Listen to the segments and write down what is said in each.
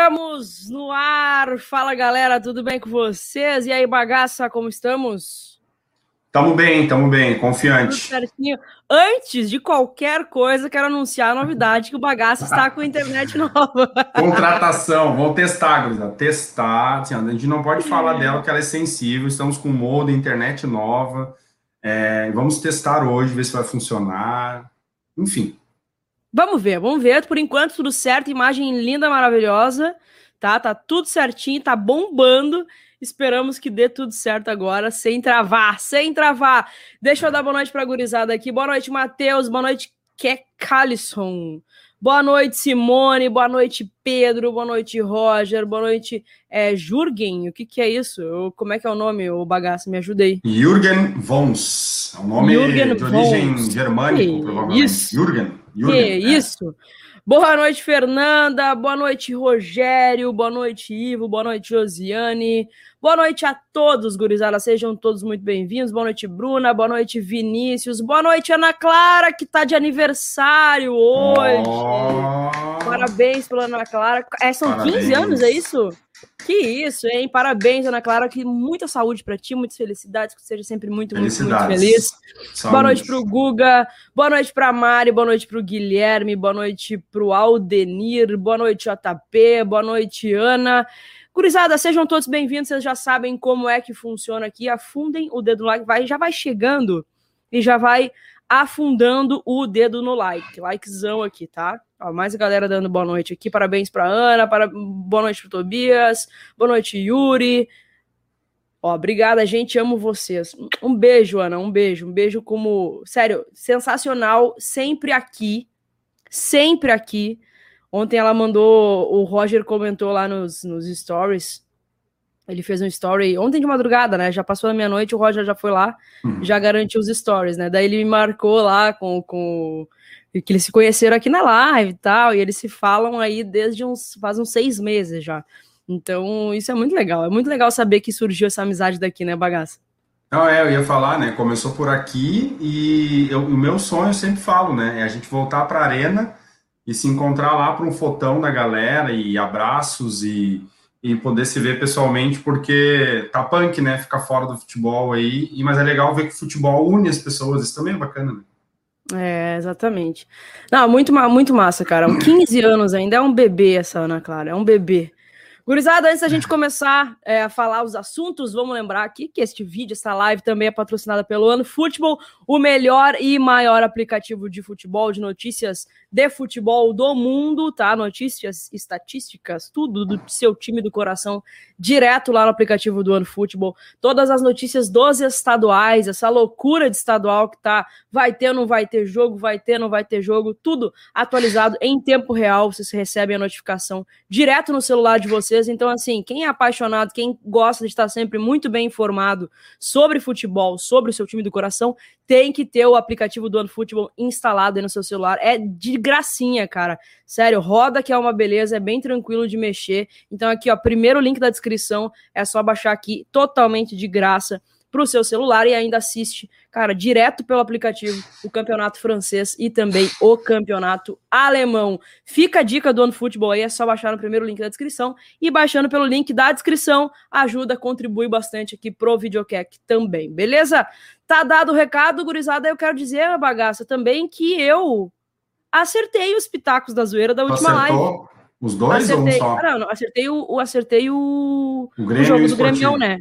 Estamos no ar. Fala galera, tudo bem com vocês? E aí, bagaça, como estamos? Tamo bem, tamo bem, confiante. Tudo certinho. Antes de qualquer coisa, quero anunciar a novidade que o bagaço está com internet nova. Contratação, vou testar, Grisa. Testar. Assim, a gente não pode falar dela porque ela é sensível. Estamos com modem, internet nova. É, vamos testar hoje, ver se vai funcionar. Enfim, Vamos ver, vamos ver. Por enquanto, tudo certo. Imagem linda, maravilhosa. Tá? Tá tudo certinho, tá bombando. Esperamos que dê tudo certo agora, sem travar, sem travar. Deixa eu dar boa noite pra gurizada aqui. Boa noite, Matheus. Boa noite, Kekalisson. Boa noite, Simone. Boa noite, Pedro. Boa noite, Roger. Boa noite, é, Jürgen. O que, que é isso? Eu, como é que é o nome, o bagaço? Me ajudei. Jürgen Vons. É um nome Jürgen de origem Vons. germânico, que provavelmente. Isso. Jürgen. Jürgen. Que é. isso. Boa noite, Fernanda. Boa noite, Rogério. Boa noite, Ivo. Boa noite, Josiane. Boa noite a todos, gurizada. Sejam todos muito bem-vindos. Boa noite, Bruna. Boa noite, Vinícius. Boa noite, Ana Clara, que tá de aniversário hoje. Oh. Parabéns pela Ana Clara. É, são Parabéns. 15 anos, é isso? Que isso, hein? Parabéns, Ana Clara. Que muita saúde para ti, muitas felicidades, que seja sempre muito, muito, muito feliz. Saúde. Boa noite pro Guga, boa noite pra Mari, boa noite pro Guilherme, boa noite pro Aldenir, boa noite, JP, boa noite, Ana. Curizada, sejam todos bem-vindos. Vocês já sabem como é que funciona aqui. Afundem o dedo no like, vai, já vai chegando e já vai afundando o dedo no like. Likezão aqui, tá? Ó, mais a galera dando boa noite aqui. Parabéns para Ana, para... boa noite para Tobias, boa noite, Yuri. Ó, obrigada, gente. Amo vocês. Um beijo, Ana. Um beijo. Um beijo como. Sério, sensacional. Sempre aqui. Sempre aqui. Ontem ela mandou. O Roger comentou lá nos, nos stories ele fez um story ontem de madrugada, né? Já passou da meia-noite, o Roger já foi lá, uhum. já garantiu os stories, né? Daí ele me marcou lá com, com que eles se conheceram aqui na live e tal, e eles se falam aí desde uns faz uns seis meses já. Então, isso é muito legal. É muito legal saber que surgiu essa amizade daqui, né, bagaça? Não, é, eu ia falar, né? Começou por aqui e eu, o meu sonho, eu sempre falo, né? É a gente voltar para a arena e se encontrar lá para um fotão da galera e abraços e e poder se ver pessoalmente, porque tá punk, né? Ficar fora do futebol aí, mas é legal ver que o futebol une as pessoas, isso também é bacana, né? É, exatamente. Não, muito, muito massa, cara. 15 anos ainda, é um bebê essa Ana Clara, é um bebê. Gurizada, antes da gente começar é, a falar os assuntos, vamos lembrar aqui que este vídeo, essa live também é patrocinada pelo Ano Futebol, o melhor e maior aplicativo de futebol, de notícias de futebol do mundo, tá? Notícias, estatísticas, tudo do seu time do coração, direto lá no aplicativo do Ano Futebol. Todas as notícias dos estaduais, essa loucura de estadual que tá, vai ter, não vai ter jogo, vai ter, não vai ter jogo, tudo atualizado em tempo real. Vocês recebem a notificação direto no celular de vocês. Então, assim, quem é apaixonado, quem gosta de estar sempre muito bem informado sobre futebol, sobre o seu time do coração, tem que ter o aplicativo do Ano Futebol instalado aí no seu celular. É de gracinha, cara. Sério, roda que é uma beleza, é bem tranquilo de mexer. Então aqui, ó, primeiro link da descrição, é só baixar aqui totalmente de graça para o seu celular e ainda assiste, cara, direto pelo aplicativo o campeonato francês e também o campeonato alemão. Fica a dica do OneFootball aí, é só baixar no primeiro link da descrição e baixando pelo link da descrição ajuda, contribui bastante aqui pro Videocac também, beleza? Tá dado o recado, gurizada, eu quero dizer, bagaça, também que eu acertei os pitacos da zoeira da última Acertou live. Os dois acertei, ou um só? Ah, não, acertei o, o acertei o, o, Grêmio o jogo do Grêmio, né?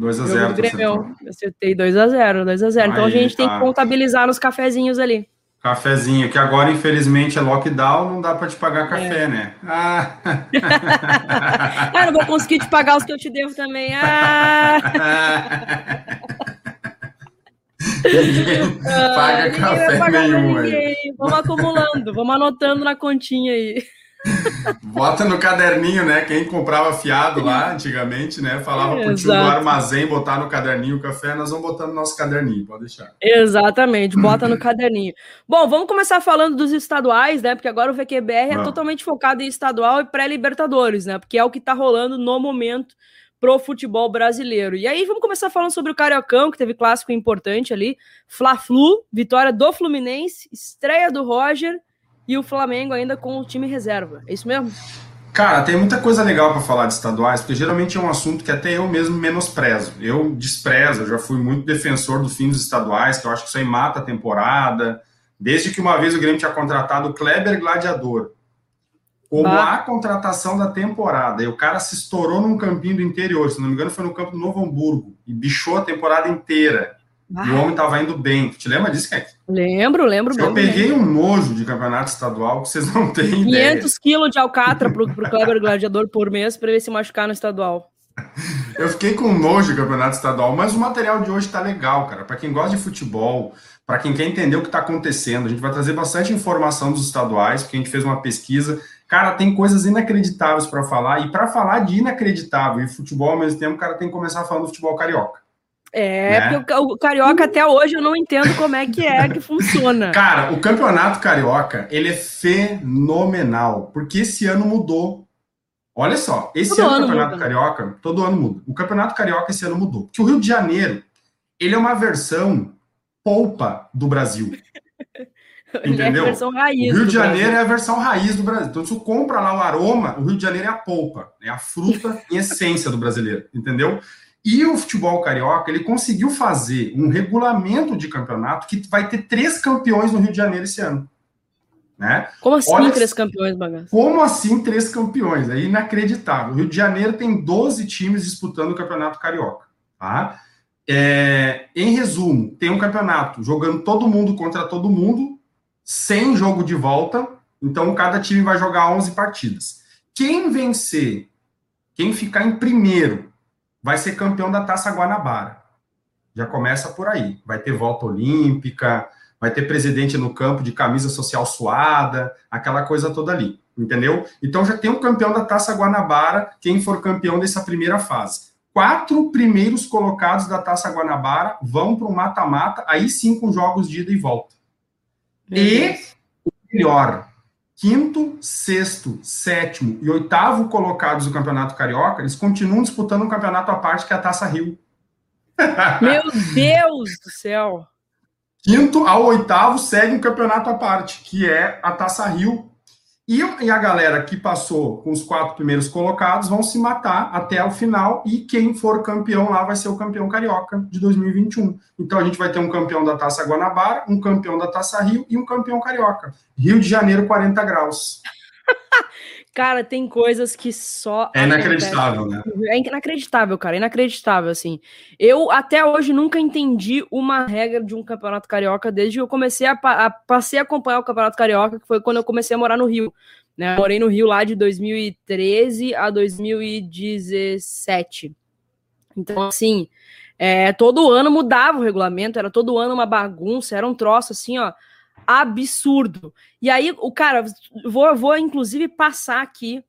2x0. Grêmio, acertei 2x0, 2x0. Então a gente tá. tem que contabilizar nos cafezinhos ali. Cafezinho, que agora, infelizmente, é lockdown, não dá para te pagar café, é. né? Ah. ah, não vou conseguir te pagar os que eu te devo também. Ah. Ninguém paga café nenhum aí. Vamos acumulando, vamos anotando na continha aí. Bota no caderninho, né? Quem comprava fiado lá antigamente, né? Falava é, pro tio do armazém botar no caderninho o café, nós vamos botar no nosso caderninho, pode deixar. Exatamente, bota no caderninho. Bom, vamos começar falando dos estaduais, né? Porque agora o VQBR é totalmente focado em estadual e pré-libertadores, né? Porque é o que tá rolando no momento pro futebol brasileiro. E aí vamos começar falando sobre o Cariocão, que teve clássico importante ali, Fla-Flu, vitória do Fluminense, estreia do Roger e o Flamengo ainda com o time reserva. É isso mesmo? Cara, tem muita coisa legal para falar de estaduais, porque geralmente é um assunto que até eu mesmo menosprezo. Eu desprezo, eu já fui muito defensor do fim dos estaduais, que eu acho que isso aí mata a temporada. Desde que uma vez o Grêmio tinha contratado o Kleber Gladiador como ah. a contratação da temporada. E o cara se estourou num campinho do interior, se não me engano, foi no campo do Novo Hamburgo, e bichou a temporada inteira. E o homem estava indo bem. Te lembra disso, Kek? Lembro, lembro. Eu bem, peguei um nojo de campeonato estadual que vocês não têm 500 ideia. 500 quilos de alcatra pro, pro Kleber Gladiador por mês para ele se machucar no estadual. Eu fiquei com nojo de campeonato estadual, mas o material de hoje tá legal, cara. Para quem gosta de futebol, para quem quer entender o que está acontecendo, a gente vai trazer bastante informação dos estaduais, porque a gente fez uma pesquisa. Cara, tem coisas inacreditáveis para falar, e para falar de inacreditável e futebol ao mesmo tempo, o cara tem que começar falando do futebol carioca. É, né? porque o Carioca até hoje eu não entendo como é que é que funciona. Cara, o Campeonato Carioca, ele é fenomenal, porque esse ano mudou. Olha só, esse todo ano, ano o Campeonato muda. Carioca, todo ano muda. O Campeonato Carioca esse ano mudou. Porque o Rio de Janeiro, ele é uma versão polpa do Brasil. Entendeu? É a versão raiz o Rio de Janeiro Brasil. é a versão raiz do Brasil. Então, se tu compra lá o aroma, o Rio de Janeiro é a polpa, é a fruta em essência do brasileiro, entendeu? E o futebol carioca, ele conseguiu fazer um regulamento de campeonato que vai ter três campeões no Rio de Janeiro esse ano. Né? Como assim Olha, três campeões, bagaço? Como assim três campeões? É inacreditável. O Rio de Janeiro tem 12 times disputando o campeonato carioca. Tá? É, em resumo, tem um campeonato jogando todo mundo contra todo mundo, sem jogo de volta. Então, cada time vai jogar 11 partidas. Quem vencer, quem ficar em primeiro vai ser campeão da Taça Guanabara. Já começa por aí. Vai ter volta olímpica, vai ter presidente no campo de camisa social suada, aquela coisa toda ali, entendeu? Então já tem um campeão da Taça Guanabara, quem for campeão dessa primeira fase. Quatro primeiros colocados da Taça Guanabara vão para o mata-mata, aí sim com jogos de ida e volta. e o melhor, quinto, sexto, sétimo e oitavo colocados do Campeonato Carioca, eles continuam disputando um campeonato à parte que é a Taça Rio. Meu Deus do céu! Quinto ao oitavo segue um campeonato à parte, que é a Taça Rio. E, e a galera que passou com os quatro primeiros colocados vão se matar até o final, e quem for campeão lá vai ser o campeão carioca de 2021. Então a gente vai ter um campeão da Taça Guanabara, um campeão da Taça Rio e um campeão carioca. Rio de Janeiro, 40 graus. Cara, tem coisas que só. É inacreditável, né? É inacreditável, cara. Inacreditável, assim. Eu até hoje nunca entendi uma regra de um campeonato carioca desde que eu comecei a, a passei a acompanhar o campeonato carioca, que foi quando eu comecei a morar no Rio. Né? Eu morei no Rio lá de 2013 a 2017. Então, assim, é, todo ano mudava o regulamento, era todo ano uma bagunça, era um troço assim, ó absurdo. E aí, o cara, vou, vou inclusive passar aqui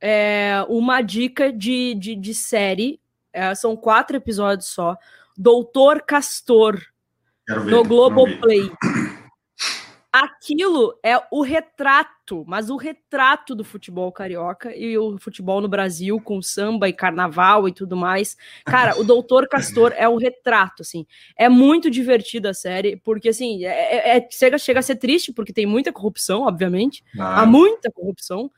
é, uma dica de, de, de série. É, são quatro episódios só. Doutor Castor, ver, no Globoplay. Aquilo é o retrato, mas o retrato do futebol carioca e o futebol no Brasil, com samba e carnaval e tudo mais. Cara, o Doutor Castor é o retrato, assim. É muito divertida a série, porque, assim, é, é, é, chega, chega a ser triste, porque tem muita corrupção, obviamente. Ah. Há muita corrupção,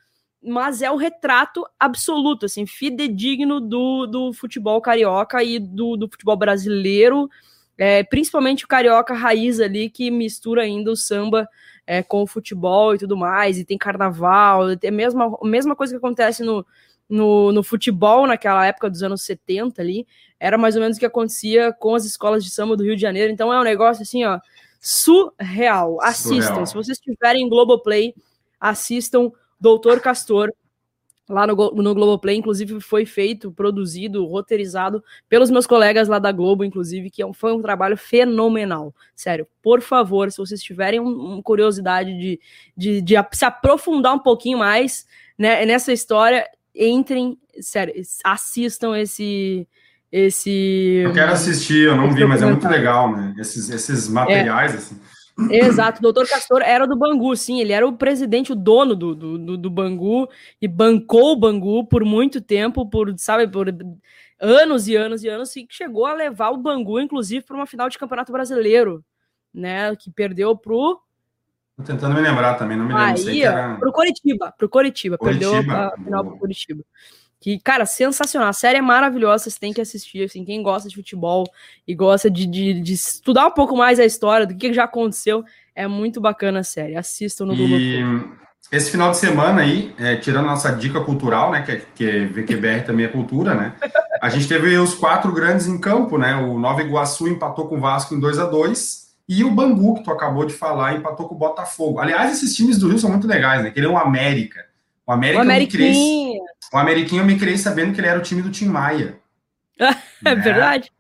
mas é o retrato absoluto, assim, fidedigno do, do futebol carioca e do, do futebol brasileiro é, principalmente o carioca raiz ali, que mistura ainda o samba é, com o futebol e tudo mais, e tem carnaval, é a mesma, mesma coisa que acontece no, no, no, futebol naquela época dos anos 70 ali, era mais ou menos o que acontecia com as escolas de samba do Rio de Janeiro, então é um negócio assim, ó, surreal. Assistam, surreal. se vocês estiverem em Globoplay, assistam Doutor Castor, lá no, no Globoplay, inclusive foi feito, produzido, roteirizado pelos meus colegas lá da Globo, inclusive, que é foi um trabalho fenomenal. Sério, por favor, se vocês tiverem uma curiosidade de, de, de se aprofundar um pouquinho mais né, nessa história, entrem, sério, assistam esse. Esse. Eu quero assistir, eu não vi, mas é muito legal, né? Esses, esses materiais, é. assim. Exato, o doutor Castor era do Bangu, sim, ele era o presidente, o dono do, do, do Bangu e bancou o Bangu por muito tempo, por, sabe, por anos e anos e anos, e chegou a levar o Bangu, inclusive, para uma final de campeonato brasileiro, né, que perdeu pro Tô tentando me lembrar também, não me lembro. Aí, era... pro Coritiba, pro Coritiba, Coritiba. perdeu a final pro Coritiba. Que, cara, sensacional. A série é maravilhosa, vocês têm que assistir. Assim, quem gosta de futebol e gosta de, de, de estudar um pouco mais a história do que já aconteceu, é muito bacana a série. Assistam no Google. E esse final de semana aí, é, tirando nossa dica cultural, né, que, que VQBR também é cultura, né, a gente teve os quatro grandes em campo, né, o Nova Iguaçu empatou com o Vasco em 2 a 2 e o Bangu, que tu acabou de falar, empatou com o Botafogo. Aliás, esses times do Rio são muito legais, né, que ele é o América. O América o Ameriquinha. O Ameriquinho eu me criei sabendo que ele era o time do Tim Maia. é né? verdade.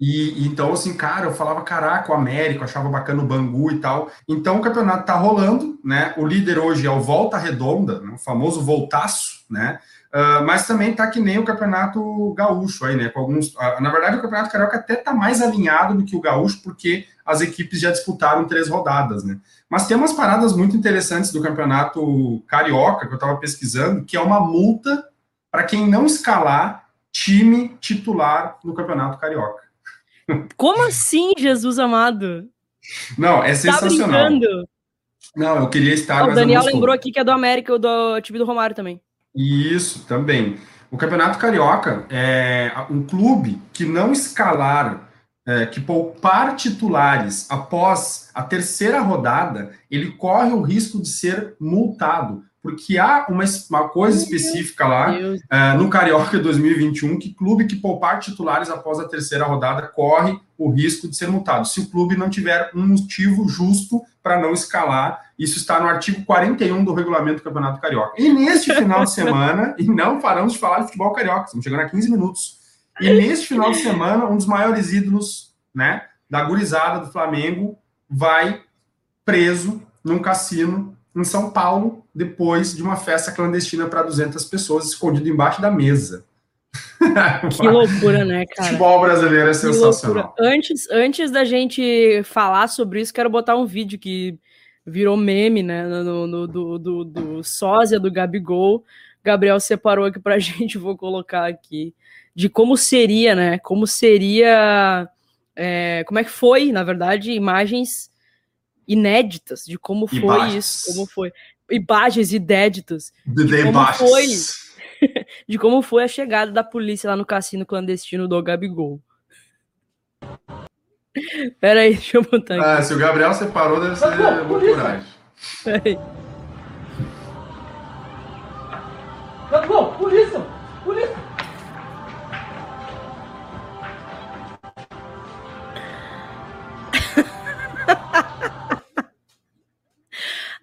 E, então, assim, cara, eu falava, caraca, o América, achava bacana o Bangu e tal. Então, o campeonato tá rolando, né? O líder hoje é o Volta Redonda, né? o famoso Voltaço, né? Uh, mas também tá que nem o campeonato gaúcho aí, né? Com alguns. Uh, na verdade, o campeonato carioca até tá mais alinhado do que o gaúcho, porque as equipes já disputaram três rodadas, né? Mas tem umas paradas muito interessantes do campeonato carioca que eu tava pesquisando, que é uma multa para quem não escalar time titular no Campeonato Carioca. Como assim, Jesus amado? Não, é tá sensacional. Tá brincando? Não, eu queria estar. o Daniel lembrou aqui que é do América, do time do Romário também. Isso, também. O Campeonato Carioca é um clube que não escalar, é, que poupar titulares após a terceira rodada, ele corre o risco de ser multado porque há uma, uma coisa específica lá uh, no Carioca 2021 que clube que poupar titulares após a terceira rodada corre o risco de ser multado. Se o clube não tiver um motivo justo para não escalar, isso está no artigo 41 do regulamento do Campeonato Carioca. E neste final de semana, e não paramos de falar de futebol carioca, estamos chegando a 15 minutos. E neste final de semana, um dos maiores ídolos né, da gurizada do Flamengo vai preso num cassino em São Paulo, depois de uma festa clandestina para 200 pessoas, escondido embaixo da mesa. Que loucura, né, cara? Futebol brasileiro é sensacional. Antes, antes da gente falar sobre isso, quero botar um vídeo que virou meme, né, no, no do, do, do sósia do Gabigol. Gabriel separou aqui pra gente, vou colocar aqui, de como seria, né, como seria, é, como é que foi, na verdade, imagens inéditas de como foi imagens. isso, como foi imagens inéditas de, de como foi de como foi a chegada da polícia lá no cassino clandestino do Gabigol. Pera aí, deixa eu botar aqui. Ah, se o Gabriel separou, deve ser. Gabigol, polícia! Polícia!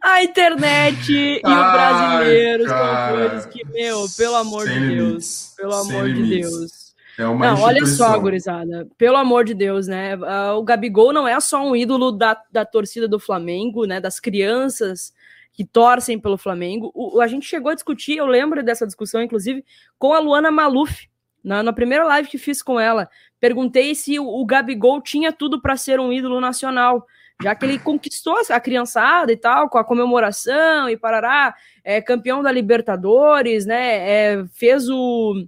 a internet e Ai, o brasileiro são coisas que, meu, pelo amor de Deus, limites, pelo amor de Deus. É uma não, olha só, gurizada, pelo amor de Deus, né? Uh, o Gabigol não é só um ídolo da, da torcida do Flamengo, né? Das crianças que torcem pelo Flamengo. O, a gente chegou a discutir, eu lembro dessa discussão, inclusive, com a Luana Maluf, na, na primeira live que fiz com ela. Perguntei se o, o Gabigol tinha tudo para ser um ídolo nacional já que ele conquistou a criançada e tal, com a comemoração e parará, é campeão da Libertadores, né? É, fez o,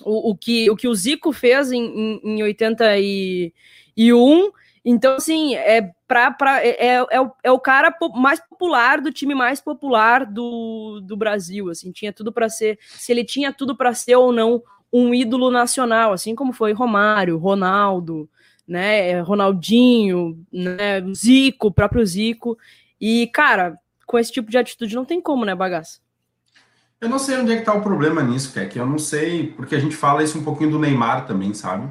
o, o, que, o que o Zico fez em, em, em 81. Então, assim, é, pra, pra, é, é, é, o, é o cara mais popular do time mais popular do, do Brasil. Assim, tinha tudo para ser. Se ele tinha tudo para ser ou não um ídolo nacional, assim como foi Romário, Ronaldo, né? Ronaldinho, né? Zico, próprio Zico. E, cara, com esse tipo de atitude não tem como, né, bagaço? Eu não sei onde é que tá o problema nisso, é que eu não sei, porque a gente fala isso um pouquinho do Neymar também, sabe?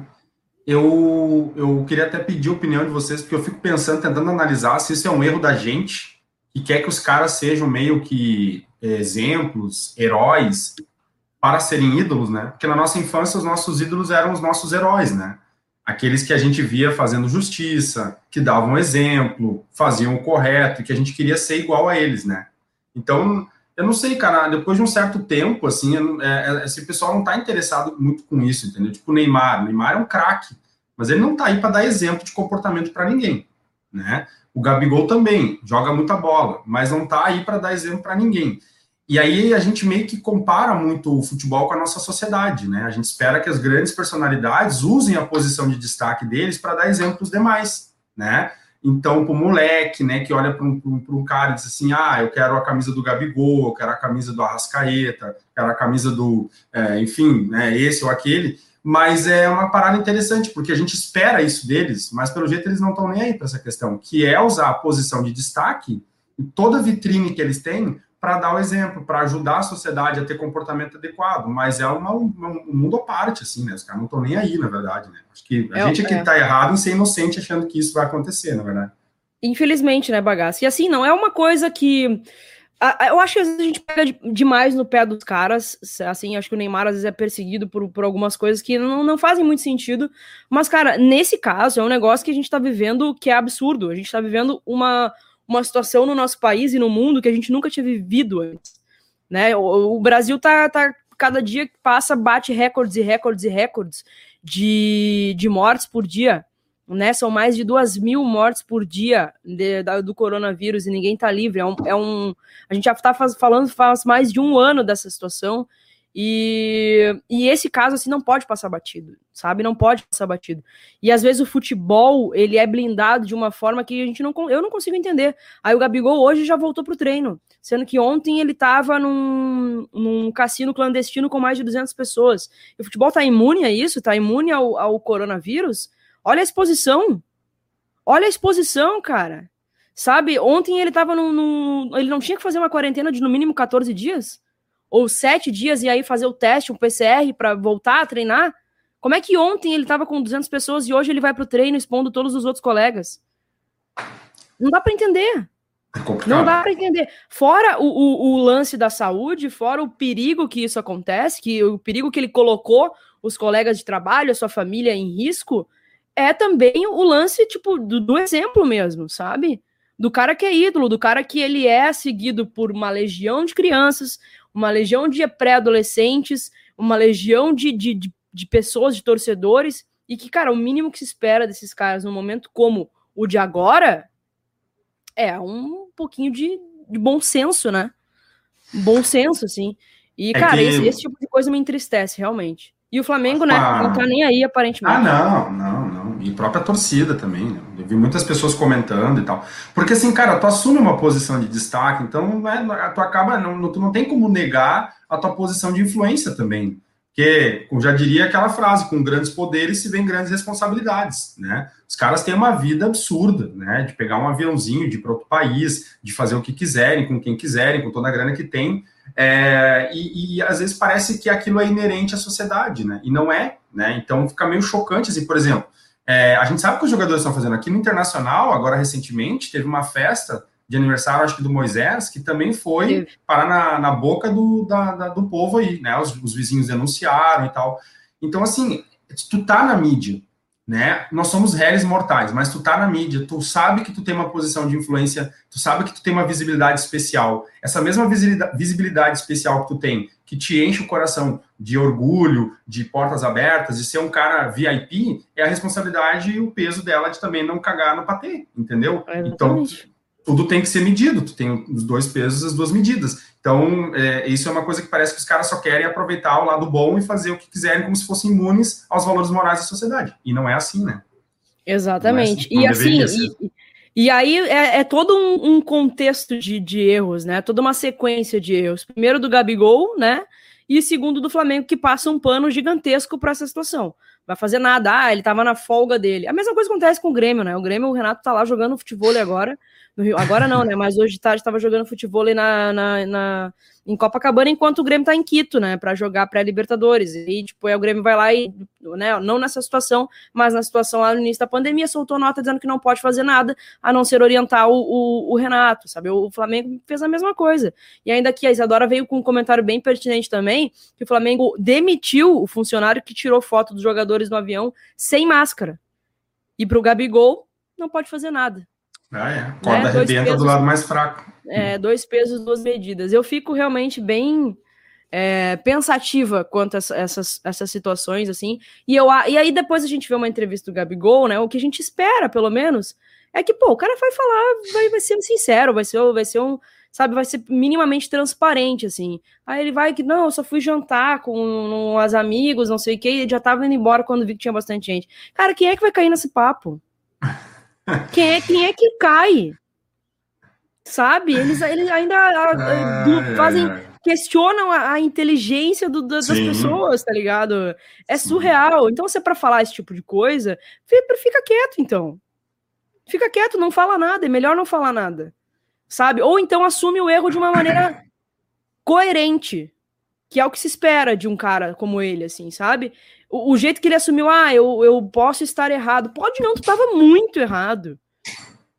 Eu, eu queria até pedir a opinião de vocês, porque eu fico pensando, tentando analisar se isso é um erro da gente, que quer que os caras sejam meio que exemplos, heróis, para serem ídolos, né? Porque na nossa infância os nossos ídolos eram os nossos heróis, né? aqueles que a gente via fazendo justiça, que davam exemplo, faziam o correto, que a gente queria ser igual a eles, né? Então, eu não sei, cara, depois de um certo tempo, assim, é, é, esse pessoal não tá interessado muito com isso, entendeu? Tipo o Neymar, o Neymar é um craque, mas ele não tá aí para dar exemplo de comportamento para ninguém, né? O Gabigol também joga muita bola, mas não tá aí para dar exemplo para ninguém. E aí a gente meio que compara muito o futebol com a nossa sociedade, né? A gente espera que as grandes personalidades usem a posição de destaque deles para dar exemplo aos demais, né? Então, para o moleque, né, que olha para um, cara e diz assim: ah, eu quero a camisa do Gabigol, eu quero a camisa do Arrascaeta, quero a camisa do, é, enfim, né, esse ou aquele. Mas é uma parada interessante, porque a gente espera isso deles, mas pelo jeito eles não estão nem aí para essa questão, que é usar a posição de destaque em toda vitrine que eles têm para dar o exemplo, para ajudar a sociedade a ter comportamento adequado, mas é uma, uma, um mundo à parte, assim, né? Os caras não estão nem aí, na verdade, né? Acho que a é, gente aqui está é. errado em ser inocente achando que isso vai acontecer, na verdade. Infelizmente, né, bagaço? E assim, não é uma coisa que. Eu acho que às vezes a gente pega demais no pé dos caras, assim, acho que o Neymar às vezes é perseguido por, por algumas coisas que não, não fazem muito sentido, mas, cara, nesse caso é um negócio que a gente tá vivendo que é absurdo, a gente tá vivendo uma, uma situação no nosso país e no mundo que a gente nunca tinha vivido antes. Né? O, o Brasil tá, tá, cada dia que passa, bate recordes e recordes e recordes de, de mortes por dia. Né? São mais de duas mil mortes por dia de, da, do coronavírus e ninguém tá livre. É um, é um a gente já está falando faz mais de um ano dessa situação e, e esse caso, assim, não pode passar batido, sabe? Não pode passar batido. E às vezes o futebol, ele é blindado de uma forma que a gente não, eu não consigo entender. Aí o Gabigol hoje já voltou pro treino, sendo que ontem ele tava num, num cassino clandestino com mais de 200 pessoas. E o futebol tá imune a isso? Tá imune ao, ao coronavírus? Olha a exposição. Olha a exposição, cara. Sabe? Ontem ele tava num, num ele não tinha que fazer uma quarentena de no mínimo 14 dias? Ou sete dias e aí fazer o teste, um PCR para voltar a treinar? Como é que ontem ele estava com 200 pessoas e hoje ele vai para o treino expondo todos os outros colegas? Não dá para entender. É não dá para entender. Fora o, o, o, lance da saúde, fora o perigo que isso acontece, que o perigo que ele colocou os colegas de trabalho, a sua família em risco, é também o lance tipo do, do exemplo mesmo, sabe? Do cara que é ídolo, do cara que ele é seguido por uma legião de crianças, uma legião de pré-adolescentes, uma legião de, de, de, de, pessoas, de torcedores, e que, cara, o mínimo que se espera desses caras num momento como o de agora é um pouquinho de, de bom senso, né? Bom senso, assim. E, é cara, que... esse, esse, tipo de coisa me entristece, realmente. E o Flamengo, né, ah, não tá nem aí, aparentemente. Ah, não, não, não. E própria torcida também, né? Eu vi muitas pessoas comentando e tal. Porque, assim, cara, tu assume uma posição de destaque, então né, tu acaba, não, tu não tem como negar a tua posição de influência também. Porque, como já diria aquela frase, com grandes poderes se vem grandes responsabilidades, né? Os caras têm uma vida absurda, né? De pegar um aviãozinho, de ir para outro país, de fazer o que quiserem, com quem quiserem, com toda a grana que tem, é, e, e, às vezes parece que aquilo é inerente à sociedade, né? E não é, né? Então fica meio chocante, assim, por exemplo, é, a gente sabe o que os jogadores estão fazendo aqui no Internacional, agora recentemente, teve uma festa de aniversário, acho que do Moisés, que também foi parar na, na boca do, da, da, do povo aí, né? Os, os vizinhos denunciaram e tal. Então, assim, tu tá na mídia, né? Nós somos réis mortais, mas tu tá na mídia, tu sabe que tu tem uma posição de influência, tu sabe que tu tem uma visibilidade especial. Essa mesma visibilidade especial que tu tem, que te enche o coração de orgulho, de portas abertas, de ser um cara VIP, é a responsabilidade e o peso dela de também não cagar no patê, entendeu? É então, tudo tem que ser medido, tu tem os dois pesos, as duas medidas. Então, é, isso é uma coisa que parece que os caras só querem aproveitar o lado bom e fazer o que quiserem, como se fossem imunes aos valores morais da sociedade. E não é assim, né? Exatamente. É assim, e assim, e, e, aí é, é todo um, um contexto de, de, erros, né? Toda uma sequência de erros. Primeiro do Gabigol, né? E segundo do Flamengo, que passa um pano gigantesco para essa situação. Vai fazer nada, ah, ele tava na folga dele. A mesma coisa acontece com o Grêmio, né? O Grêmio, o Renato tá lá jogando futebol agora no Rio. Agora não, né? Mas hoje de tarde estava jogando futebol na, na, na, em Copacabana, enquanto o Grêmio tá em Quito, né? Para jogar pré-Libertadores. E, tipo, aí o Grêmio vai lá e, né? Não nessa situação, mas na situação lá no início da pandemia, soltou nota dizendo que não pode fazer nada a não ser orientar o, o, o Renato, sabe? O Flamengo fez a mesma coisa. E ainda que a Isadora veio com um comentário bem pertinente também, que o Flamengo demitiu o funcionário que tirou foto dos jogadores no avião sem máscara. E pro Gabigol, não pode fazer nada. Ah, é. A corda né? arrebenta pesos, do lado mais fraco. É, dois pesos, duas medidas. Eu fico realmente bem é, pensativa quanto a essas, essas situações, assim. E, eu, e aí depois a gente vê uma entrevista do Gabigol, né? O que a gente espera, pelo menos, é que, pô, o cara vai falar, vai, vai ser sincero, vai ser, vai ser um, sabe, vai ser minimamente transparente, assim. Aí ele vai que, não, eu só fui jantar com as amigos, não sei o que, e já tava indo embora quando vi que tinha bastante gente. Cara, quem é que vai cair nesse papo? Quem é, quem é que cai? Sabe? Eles, eles ainda ah, fazem. É, é. Questionam a, a inteligência do, das Sim. pessoas, tá ligado? É Sim. surreal. Então, se é pra falar esse tipo de coisa, fica, fica quieto, então. Fica quieto, não fala nada. É melhor não falar nada. Sabe? Ou então assume o erro de uma maneira coerente. Que é o que se espera de um cara como ele, assim, sabe? O, o jeito que ele assumiu, ah, eu, eu posso estar errado. Pode não, tu tava muito errado.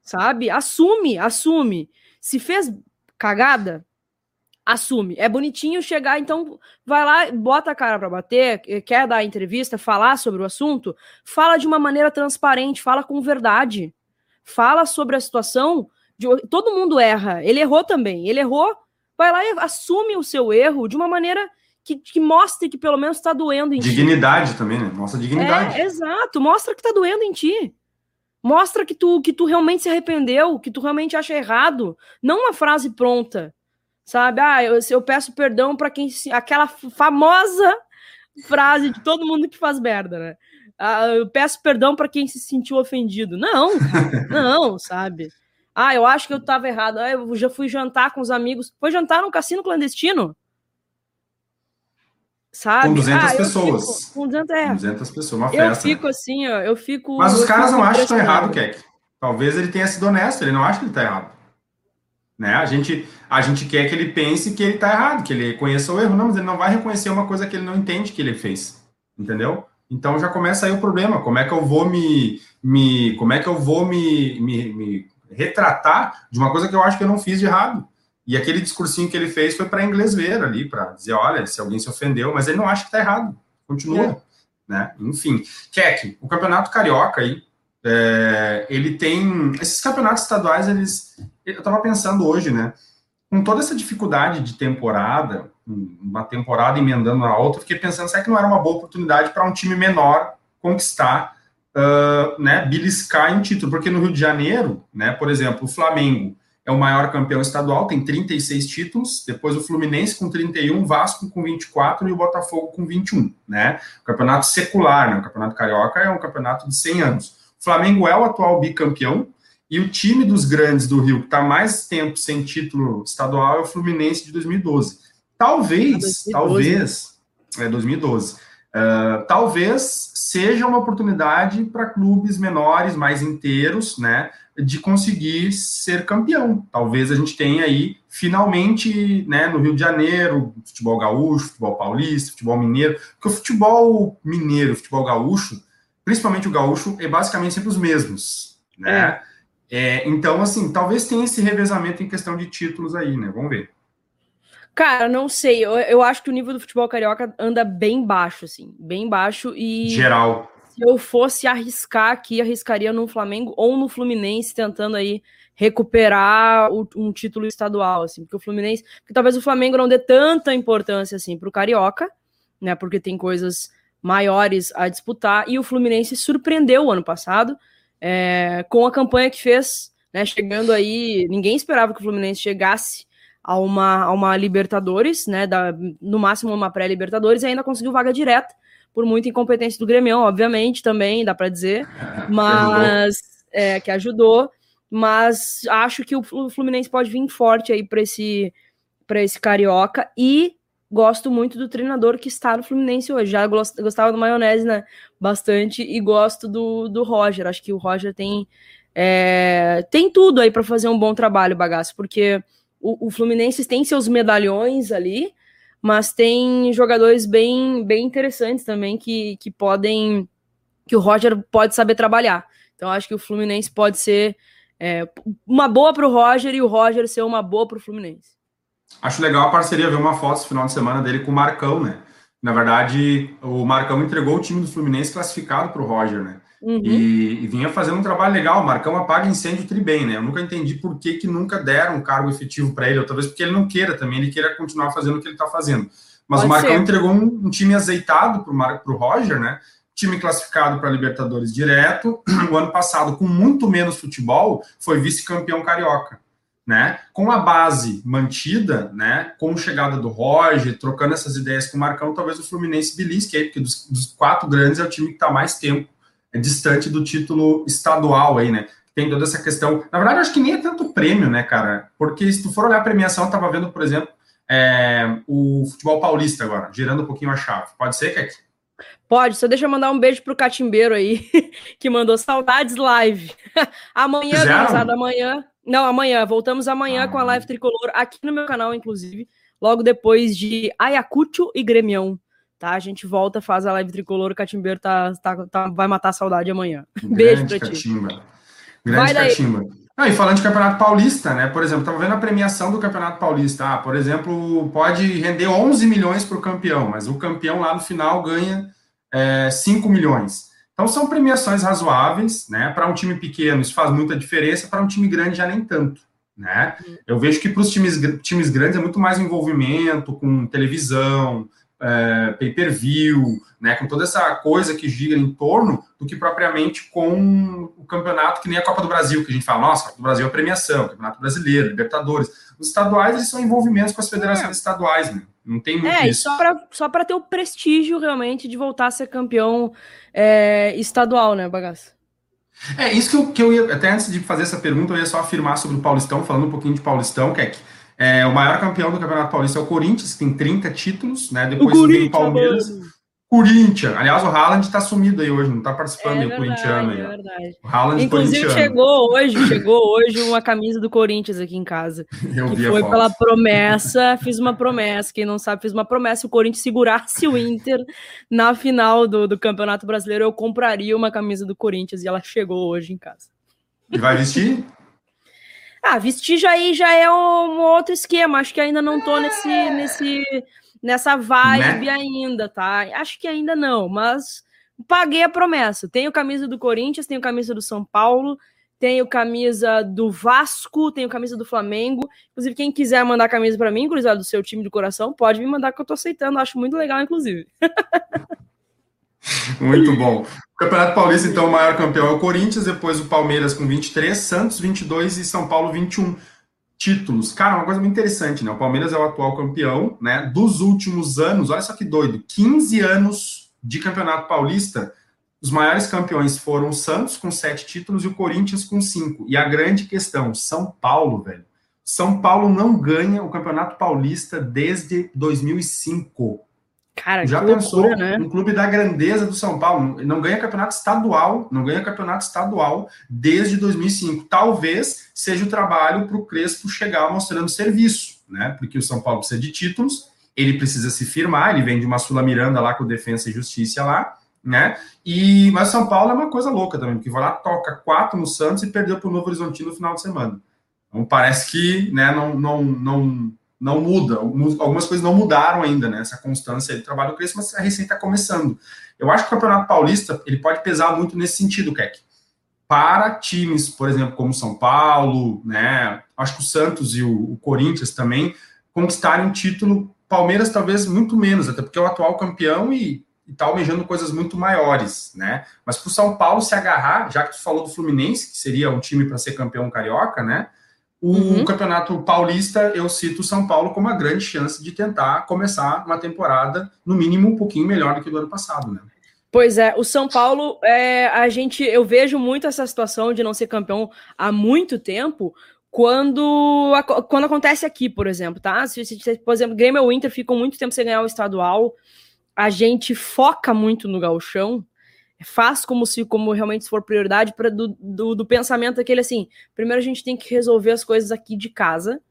Sabe? Assume, assume. Se fez cagada, assume. É bonitinho chegar, então vai lá, bota a cara para bater, quer dar entrevista, falar sobre o assunto, fala de uma maneira transparente, fala com verdade. Fala sobre a situação. De, todo mundo erra. Ele errou também. Ele errou vai lá e assume o seu erro de uma maneira que, que mostre que pelo menos está doendo em dignidade ti. também, né? Mostra dignidade. É, exato, mostra que está doendo em ti. Mostra que tu, que tu realmente se arrependeu, que tu realmente acha errado. Não uma frase pronta, sabe? Ah, eu, eu peço perdão para quem. Aquela famosa frase de todo mundo que faz merda, né? Ah, eu peço perdão para quem se sentiu ofendido. Não, não, sabe? Ah, eu acho que eu tava errado. Ah, eu já fui jantar com os amigos. Foi jantar num cassino clandestino? Sabe? Com 200 ah, pessoas. Fico, com 200, é. 200 pessoas, uma festa. Eu fico assim, ó, eu fico... Mas os caras não acham que estão errado, Keck. Talvez ele tenha sido honesto, ele não acha que ele tá errado. Né? A, gente, a gente quer que ele pense que ele tá errado, que ele conheça o erro. Não, mas ele não vai reconhecer uma coisa que ele não entende que ele fez. Entendeu? Então já começa aí o problema. Como é que eu vou me... me como é que eu vou me, me, me retratar de uma coisa que eu acho que eu não fiz de errado. E aquele discursinho que ele fez foi para inglês ver ali, para dizer, olha, se alguém se ofendeu, mas ele não acha que está errado. Continua. É. Né? Enfim. Keck, o campeonato carioca aí, é, ele tem. Esses campeonatos estaduais, eles. Eu estava pensando hoje, né? Com toda essa dificuldade de temporada, uma temporada emendando na outra, fiquei pensando, será que não era uma boa oportunidade para um time menor conquistar uh, né, beliscar em título, porque no Rio de Janeiro, né, por exemplo, o Flamengo é o maior campeão estadual, tem 36 títulos, depois o Fluminense com 31, Vasco com 24 e o Botafogo com 21, né? O campeonato secular, né? O campeonato carioca é um campeonato de 100 anos. O Flamengo é o atual bicampeão e o time dos grandes do Rio que está mais tempo sem título estadual é o Fluminense de 2012. Talvez, 2012. talvez, é 2012. Uh, talvez seja uma oportunidade para clubes menores, mais inteiros, né, de conseguir ser campeão. Talvez a gente tenha aí, finalmente, né, no Rio de Janeiro, futebol gaúcho, futebol paulista, futebol mineiro, porque o futebol mineiro, o futebol gaúcho, principalmente o gaúcho, é basicamente sempre os mesmos, né? É. É, então, assim, talvez tenha esse revezamento em questão de títulos aí, né? Vamos ver. Cara, não sei. Eu, eu acho que o nível do futebol carioca anda bem baixo, assim. Bem baixo e. Geral. Se eu fosse arriscar aqui, arriscaria no Flamengo ou no Fluminense, tentando aí recuperar o, um título estadual, assim. Porque o Fluminense. Porque talvez o Flamengo não dê tanta importância, assim, pro Carioca, né? Porque tem coisas maiores a disputar. E o Fluminense surpreendeu o ano passado é, com a campanha que fez, né? Chegando aí. Ninguém esperava que o Fluminense chegasse a uma, a uma Libertadores, né? Da, no máximo uma pré-Libertadores, e ainda conseguiu vaga direta, por muita incompetência do Grêmio, obviamente, também, dá para dizer, mas é, que ajudou. Mas acho que o Fluminense pode vir forte aí para esse, esse carioca e gosto muito do treinador que está no Fluminense hoje. Já gostava do Maionese, né? Bastante, e gosto do, do Roger. Acho que o Roger tem, é, tem tudo aí para fazer um bom trabalho, bagaço, porque o, o Fluminense tem seus medalhões ali, mas tem jogadores bem, bem interessantes também que, que podem. que o Roger pode saber trabalhar. Então, acho que o Fluminense pode ser é, uma boa para o Roger e o Roger ser uma boa para o Fluminense. Acho legal a parceria, ver uma foto esse final de semana dele com o Marcão, né? Na verdade, o Marcão entregou o time do Fluminense classificado para o Roger, né? Uhum. E, e, vinha fazendo um trabalho legal. O Marcão apaga incêndio tri bem, né? Eu nunca entendi por que, que nunca deram um cargo efetivo para ele, ou talvez porque ele não queira também, ele queira continuar fazendo o que ele está fazendo. Mas Pode o Marcão ser. entregou um, um, time azeitado para o Roger, né? Time classificado para Libertadores direto. O ano passado, com muito menos futebol, foi vice-campeão carioca. Né? Com a base mantida, né? Com a chegada do Roger, trocando essas ideias com o Marcão, talvez o Fluminense belisque aí, porque dos, dos quatro grandes é o time que está mais tempo distante do título estadual aí, né? tem toda essa questão. Na verdade, acho que nem é tanto prêmio, né, cara? Porque se tu for olhar a premiação, eu tava vendo, por exemplo, é, o futebol paulista agora, girando um pouquinho a chave. Pode ser, Kek? Pode, só deixa eu mandar um beijo pro Catimbeiro aí, que mandou saudades live. amanhã, cruzado, amanhã. Não, amanhã, voltamos amanhã ah. com a live tricolor aqui no meu canal, inclusive, logo depois de Ayacucho e Gremião. Tá, a gente volta, faz a live tricolor, o Catimbeiro tá, tá, tá, vai matar a saudade amanhã. Grande beijo pra Catimba. ti. Grande Catimba. Ah, e falando de Campeonato Paulista, né? Por exemplo, estamos vendo a premiação do Campeonato Paulista. Ah, por exemplo, pode render 11 milhões para o campeão, mas o campeão lá no final ganha é, 5 milhões. Então são premiações razoáveis, né? Para um time pequeno isso faz muita diferença, para um time grande já nem tanto, né? Eu vejo que para os times, times grandes é muito mais envolvimento com televisão, é, pay-per-view, né, com toda essa coisa que gira em torno do que propriamente com o campeonato que nem a Copa do Brasil, que a gente fala, nossa, a Copa do Brasil é premiação, Campeonato Brasileiro, Libertadores. Os estaduais, eles são envolvimentos com as federações é. estaduais, né? Não tem muito é, isso. só para ter o prestígio realmente de voltar a ser campeão é, estadual, né, bagaço? É, isso que eu, que eu ia, até antes de fazer essa pergunta, eu ia só afirmar sobre o Paulistão, falando um pouquinho de Paulistão, que é que é, o maior campeão do Campeonato Paulista é o Corinthians, que tem 30 títulos, né? Depois vem o Palmeiras. Mano. Corinthians. Aliás, o Haaland está sumido aí hoje, não está participando é, aí, o corintiano aí. É verdade. O Haaland Inclusive, chegou hoje, chegou hoje uma camisa do Corinthians aqui em casa. Eu que foi pela promessa, fiz uma promessa. Quem não sabe, fiz uma promessa: o Corinthians segurasse o Inter na final do, do Campeonato Brasileiro, eu compraria uma camisa do Corinthians e ela chegou hoje em casa. E vai vestir? Ah, vestir já aí já é um outro esquema. Acho que ainda não tô nesse, nesse, nessa vibe né? ainda, tá? Acho que ainda não, mas paguei a promessa. Tenho camisa do Corinthians, tenho camisa do São Paulo, tenho camisa do Vasco, tenho camisa do Flamengo. Inclusive, quem quiser mandar camisa para mim, cruzado do seu time do coração, pode me mandar que eu tô aceitando. Acho muito legal, inclusive. Muito bom. Campeonato Paulista, então, o maior campeão é o Corinthians, depois o Palmeiras com 23, Santos 22 e São Paulo 21 títulos. Cara, uma coisa muito interessante, né? O Palmeiras é o atual campeão, né? Dos últimos anos, olha só que doido, 15 anos de Campeonato Paulista, os maiores campeões foram o Santos com sete títulos e o Corinthians com cinco. E a grande questão, São Paulo, velho. São Paulo não ganha o Campeonato Paulista desde 2005. Cara, já pensou loucura, né? um clube da grandeza do São Paulo não ganha campeonato estadual, não ganha campeonato estadual desde 2005. Talvez seja o trabalho para o Crespo chegar mostrando serviço, né? Porque o São Paulo precisa de títulos, ele precisa se firmar, ele vem de uma Sula Miranda lá com Defesa e Justiça lá, né? E mas São Paulo é uma coisa louca também, porque vai lá toca quatro no Santos e perdeu para o Novo Horizonte no final de semana. Então parece que, né? Não, não, não não muda, algumas coisas não mudaram ainda, né? Essa constância de trabalho cresce, mas a receita está começando. Eu acho que o Campeonato Paulista ele pode pesar muito nesse sentido, Keck. Para times, por exemplo, como São Paulo, né? Acho que o Santos e o, o Corinthians também conquistarem um título, Palmeiras talvez muito menos, até porque é o atual campeão e está almejando coisas muito maiores, né? Mas para o São Paulo se agarrar, já que tu falou do Fluminense, que seria um time para ser campeão carioca, né? O uhum. Campeonato Paulista, eu cito o São Paulo como uma grande chance de tentar começar uma temporada, no mínimo, um pouquinho melhor do que do ano passado, né? Pois é, o São Paulo, é, a gente, eu vejo muito essa situação de não ser campeão há muito tempo, quando, quando acontece aqui, por exemplo, tá? Se, se, por exemplo, Grêmio ou Inter ficam muito tempo sem ganhar o estadual, a gente foca muito no gauchão, faz como se como realmente for prioridade do, do, do, pensamento aquele assim, primeiro a gente tem que resolver as coisas aqui de casa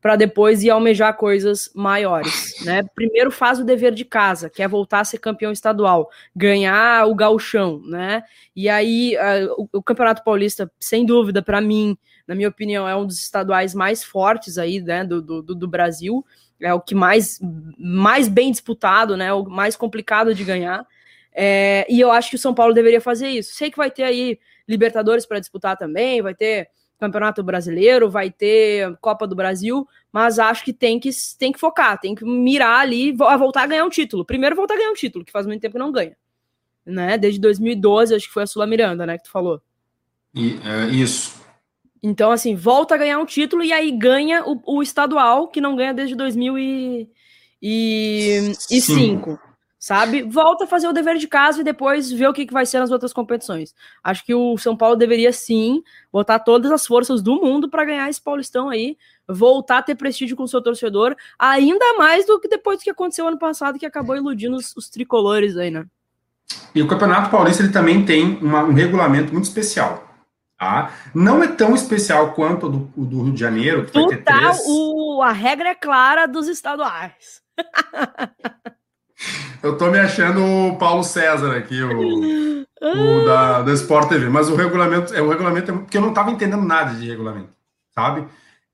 para depois ir almejar coisas maiores, né? Primeiro faz o dever de casa, que é voltar a ser campeão estadual, ganhar o gauchão, né? E aí o, o, Campeonato Paulista, sem dúvida, para mim, na minha opinião, é um dos estaduais mais fortes aí, né, do, do, do Brasil, é o que mais mais bem disputado, né? O mais complicado de ganhar. É, e eu acho que o São Paulo deveria fazer isso. Sei que vai ter aí Libertadores para disputar também, vai ter Campeonato Brasileiro, vai ter Copa do Brasil, mas acho que tem que, tem que focar, tem que mirar ali a voltar a ganhar um título. Primeiro voltar a ganhar um título, que faz muito tempo que não ganha. Né? Desde 2012, acho que foi a Sula Miranda, né, que tu falou. E, é, isso. Então, assim, volta a ganhar um título e aí ganha o, o estadual, que não ganha desde 2005. Sabe? Volta a fazer o dever de casa e depois ver o que, que vai ser nas outras competições. Acho que o São Paulo deveria sim botar todas as forças do mundo para ganhar esse Paulistão aí, voltar a ter prestígio com o seu torcedor, ainda mais do que depois do que aconteceu ano passado, que acabou iludindo os, os tricolores aí, né? E o Campeonato Paulista ele também tem uma, um regulamento muito especial. Tá? Não é tão especial quanto o do, o do Rio de Janeiro. Que Total, três... o, a regra é clara dos estaduais. Eu tô me achando o Paulo César aqui, o, o da, da Sport TV, mas o regulamento é o regulamento é porque eu não tava entendendo nada de regulamento, sabe?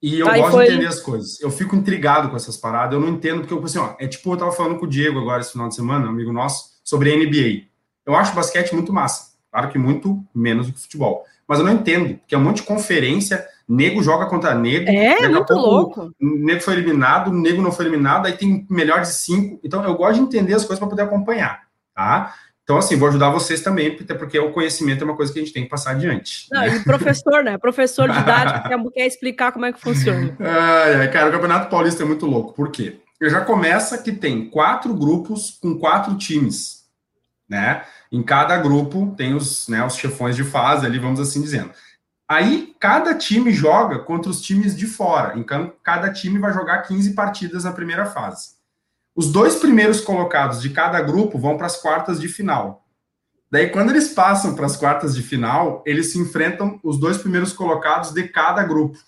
E eu Aí gosto foi... de entender as coisas. Eu fico intrigado com essas paradas, eu não entendo porque eu assim, ó, é tipo eu tava falando com o Diego agora esse final de semana, um amigo nosso, sobre NBA. Eu acho basquete muito massa, claro que muito menos do que futebol, mas eu não entendo, porque é um monte de conferência, nego joga contra nego. É, muito pouco, louco. Nego foi eliminado, nego não foi eliminado, aí tem melhor de cinco. Então, eu gosto de entender as coisas para poder acompanhar, tá? Então, assim, vou ajudar vocês também, até porque o conhecimento é uma coisa que a gente tem que passar adiante. Não, né? e professor, né? Professor didático quer, quer explicar como é que funciona. Cara, o Campeonato Paulista é muito louco. Por quê? Já começa que tem quatro grupos com quatro times, né? Em cada grupo tem os, né, os chefões de fase ali, vamos assim dizendo. Aí cada time joga contra os times de fora. Então, cada time vai jogar 15 partidas na primeira fase. Os dois primeiros colocados de cada grupo vão para as quartas de final. Daí, quando eles passam para as quartas de final, eles se enfrentam os dois primeiros colocados de cada grupo.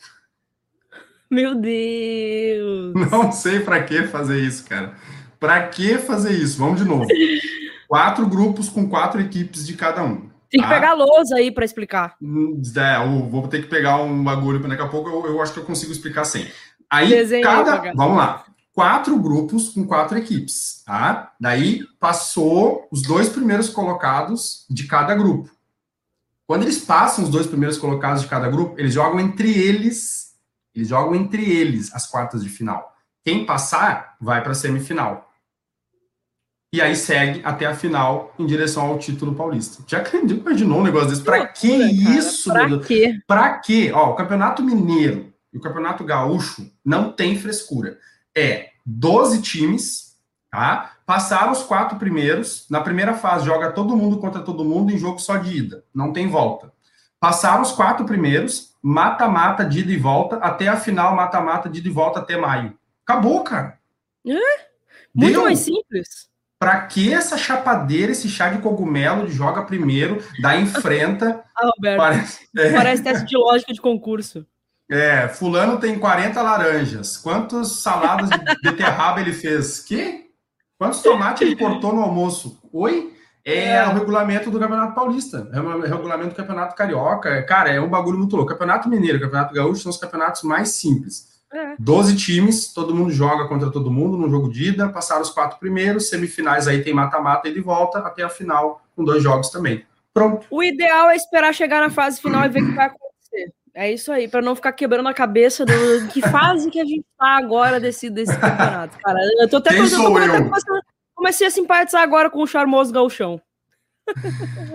Meu Deus! Não sei para que fazer isso, cara. Para que fazer isso? Vamos de novo. Quatro grupos com quatro equipes de cada um. Tem que ah. pegar lousa aí para explicar. Hum, é, eu vou ter que pegar um bagulho para daqui a pouco eu, eu, acho que eu consigo explicar sem. Aí, Desenho cada. vamos lá. Quatro grupos com quatro equipes, tá? Daí passou os dois primeiros colocados de cada grupo. Quando eles passam os dois primeiros colocados de cada grupo, eles jogam entre eles. Eles jogam entre eles as quartas de final. Quem passar vai para a semifinal e aí segue até a final em direção ao título paulista. Já imaginou um negócio desse? Para que isso? Para quê? Para quê? Ó, o Campeonato Mineiro e o Campeonato Gaúcho não tem frescura. É 12 times, tá? Passaram os quatro primeiros. Na primeira fase, joga todo mundo contra todo mundo em jogo só de ida. Não tem volta. Passaram os quatro primeiros, mata-mata de ida e volta, até a final, mata-mata de ida e volta até maio. Acabou, cara. É? Muito Deu. mais simples. Para que essa chapadeira, esse chá de cogumelo joga primeiro, dá enfrenta? ah, Roberto, parece, é. parece teste de lógica de concurso. É, fulano tem 40 laranjas. Quantas saladas de beterraba ele fez? Que? Quantos tomates ele cortou no almoço? Oi? É, é, o regulamento do Campeonato Paulista, é o regulamento do Campeonato Carioca. Cara, é um bagulho muito louco. Campeonato Mineiro, Campeonato Gaúcho são os campeonatos mais simples. É. 12 times, todo mundo joga contra todo mundo no jogo de ida, passaram os quatro primeiros, semifinais aí tem mata-mata e de volta até a final com dois jogos também. Pronto. O ideal é esperar chegar na fase final e ver o que vai acontecer. É isso aí, para não ficar quebrando a cabeça do que fase que a gente tá agora desse, desse campeonato, cara. Eu tô até Quem sou eu? Comecei a simpatizar agora com o charmoso gauchão.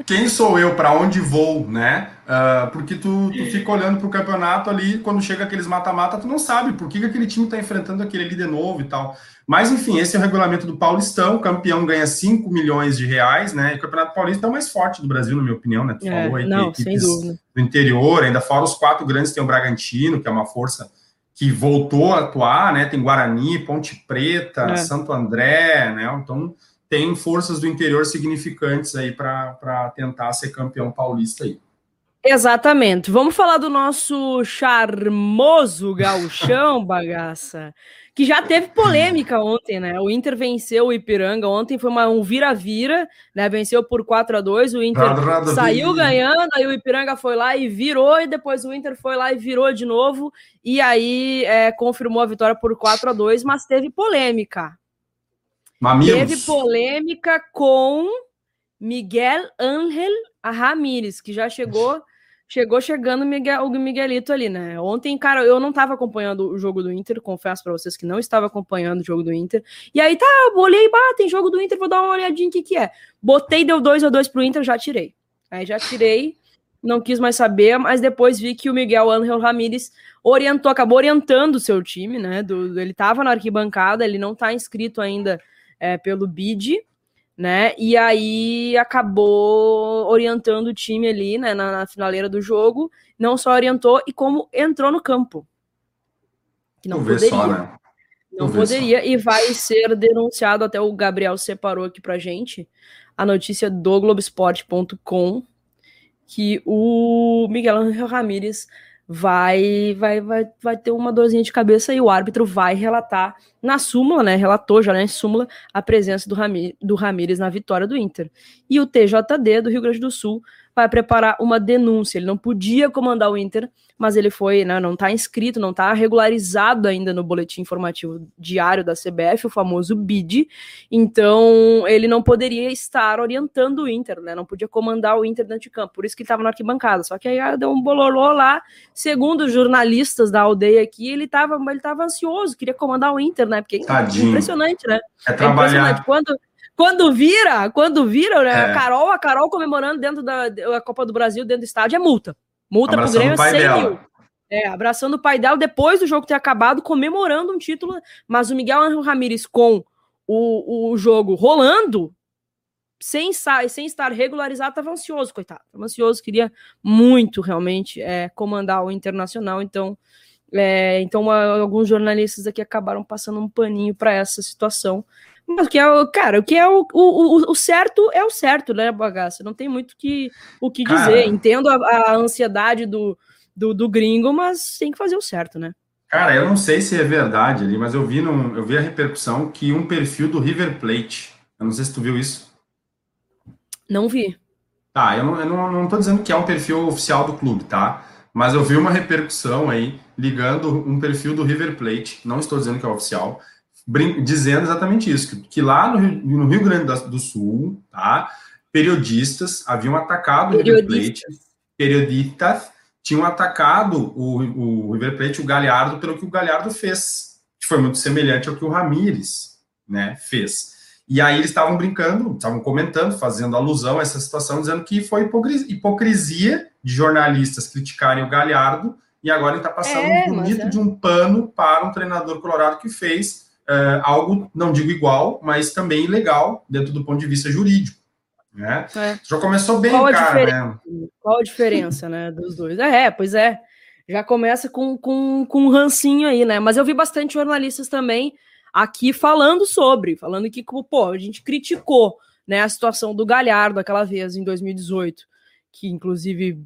Quem sou eu, para onde vou, né? Uh, porque tu, tu fica olhando para o campeonato ali, quando chega aqueles mata-mata, tu não sabe por que, que aquele time está enfrentando aquele líder novo e tal. Mas, enfim, esse é o regulamento do Paulistão, o campeão ganha 5 milhões de reais, né? E o Campeonato Paulista é o mais forte do Brasil, na minha opinião, né? Tu é, falou aí não, dúvida. do interior, ainda fora os quatro grandes, tem o Bragantino, que é uma força que voltou a atuar, né? Tem Guarani, Ponte Preta, é. Santo André, né? Então tem forças do interior significantes aí para tentar ser campeão paulista aí. Exatamente. Vamos falar do nosso charmoso gauchão, bagaça, que já teve polêmica ontem, né? O Inter venceu o Ipiranga ontem, foi uma, um vira-vira, né? Venceu por 4 a 2 o Inter saiu ganhando, aí o Ipiranga foi lá e virou, e depois o Inter foi lá e virou de novo, e aí é, confirmou a vitória por 4 a 2 mas teve polêmica. Mamilos. Teve polêmica com Miguel Ángel Ramírez, que já chegou chegou chegando Miguel, o Miguelito ali, né? Ontem, cara, eu não tava acompanhando o jogo do Inter, confesso para vocês que não estava acompanhando o jogo do Inter. E aí tá, olhei, bah, tem jogo do Inter, vou dar uma olhadinha o que que é. Botei, deu 2 a 2 pro Inter, já tirei. Aí já tirei, não quis mais saber, mas depois vi que o Miguel Ángel Ramírez orientou, acabou orientando o seu time, né? Do, ele tava na arquibancada, ele não tá inscrito ainda é, pelo BID, né? E aí acabou orientando o time ali, né, na, na finaleira do jogo. Não só orientou, e como entrou no campo. Que não poderia. Só, né? Não poderia, e vai ser denunciado, até o Gabriel separou aqui pra gente, a notícia do Globesport.com, que o Miguel Ramírez vai, vai, vai, vai ter uma dorzinha de cabeça e o árbitro vai relatar na súmula, né? Relatou já na né, súmula a presença do, Ramí do Ramírez na vitória do Inter. E o TJD do Rio Grande do Sul vai preparar uma denúncia. Ele não podia comandar o Inter, mas ele foi, né, não está inscrito, não está regularizado ainda no boletim informativo diário da CBF, o famoso BID. Então, ele não poderia estar orientando o Inter, né? Não podia comandar o Inter dentro de campo. Por isso que ele estava na arquibancada. Só que aí ah, deu um bololô lá, segundo os jornalistas da aldeia aqui, ele estava ele tava ansioso, queria comandar o Inter, né? Porque Tadinho. é impressionante, né? É, é impressionante. Quando quando vira, quando vira, né, é. a Carol, a Carol comemorando dentro da, da Copa do Brasil, dentro do estádio, é multa. Multa abraçando pro Grêmio é 100 dela. mil. É, abraçando o pai dela depois do jogo ter acabado, comemorando um título. Mas o Miguel Angel Ramírez com o, o jogo rolando, sem, sem estar regularizado, estava ansioso, coitado. Estava ansioso, queria muito realmente é, comandar o Internacional. Então, é, então alguns jornalistas aqui acabaram passando um paninho para essa situação. Mas o que é, cara, o que é o, o, o certo é o certo, né, bagaça? Não tem muito que, o que dizer. Cara, Entendo a, a ansiedade do, do, do, gringo, mas tem que fazer o certo, né? Cara, eu não sei se é verdade ali, mas eu vi, num, eu vi a repercussão que um perfil do River Plate, eu não sei se tu viu isso. Não vi. Tá, eu não, eu não, não tô dizendo que é um perfil oficial do clube, tá? Mas eu vi uma repercussão aí ligando um perfil do River Plate, não estou dizendo que é oficial, dizendo exatamente isso, que, que lá no Rio, no Rio, Grande do Sul, tá, periodistas haviam atacado o River Plate, periodistas tinham atacado o, o River Plate, o Galhardo, pelo que o Galhardo fez, que foi muito semelhante ao que o Ramires né, fez. E aí eles estavam brincando, estavam comentando, fazendo alusão a essa situação, dizendo que foi hipocrisia de jornalistas criticarem o Galhardo, e agora ele está passando é, um bonito é. de um pano para um treinador colorado que fez uh, algo, não digo igual, mas também ilegal dentro do ponto de vista jurídico. Né? É. Já começou bem, Qual cara. Né? Qual a diferença né, dos dois? É, pois é. Já começa com, com, com um rancinho aí, né? Mas eu vi bastante jornalistas também aqui falando sobre, falando que, pô, a gente criticou né, a situação do Galhardo aquela vez em 2018, que inclusive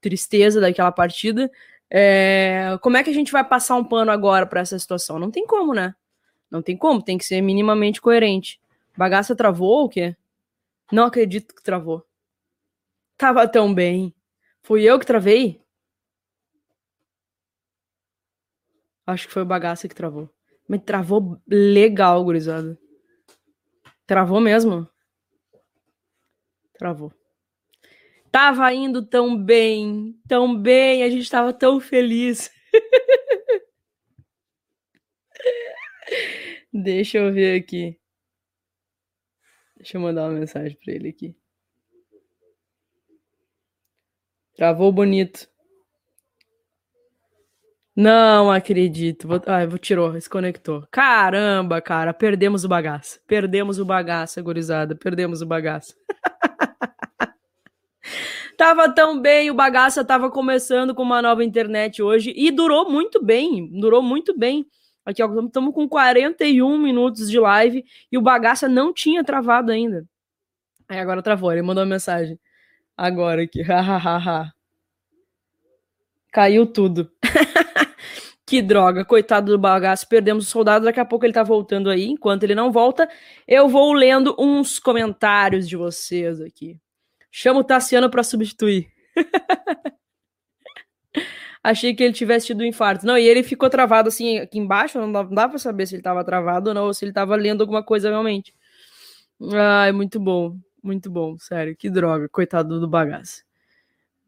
tristeza daquela partida. É, como é que a gente vai passar um pano agora para essa situação? Não tem como, né? Não tem como, tem que ser minimamente coerente. Bagaça travou ou o quê? Não acredito que travou. Tava tão bem. Fui eu que travei? Acho que foi o bagaça que travou. Mas travou legal, gurizada. Travou mesmo? Travou. Tava indo tão bem, tão bem, a gente tava tão feliz. Deixa eu ver aqui. Deixa eu mandar uma mensagem para ele aqui. Travou bonito. Não acredito. Vou... Ah, vou tirou, desconectou. Caramba, cara, perdemos o bagaço. Perdemos o bagaço, gurizada. Perdemos o bagaço. tava tão bem, o bagaça tava começando com uma nova internet hoje e durou muito bem, durou muito bem. Aqui, ó, estamos com 41 minutos de live e o bagaça não tinha travado ainda. Aí agora travou, ele mandou uma mensagem. Agora aqui, hahaha. Caiu tudo. que droga, coitado do bagaço, perdemos o soldado, daqui a pouco ele tá voltando aí. Enquanto ele não volta, eu vou lendo uns comentários de vocês aqui. Chama o Tassiano para substituir. achei que ele tivesse tido um infarto. Não, e ele ficou travado assim aqui embaixo, não dá, não dá pra saber se ele tava travado ou não, ou se ele tava lendo alguma coisa realmente. Ai, muito bom, muito bom, sério, que droga, coitado do bagaço.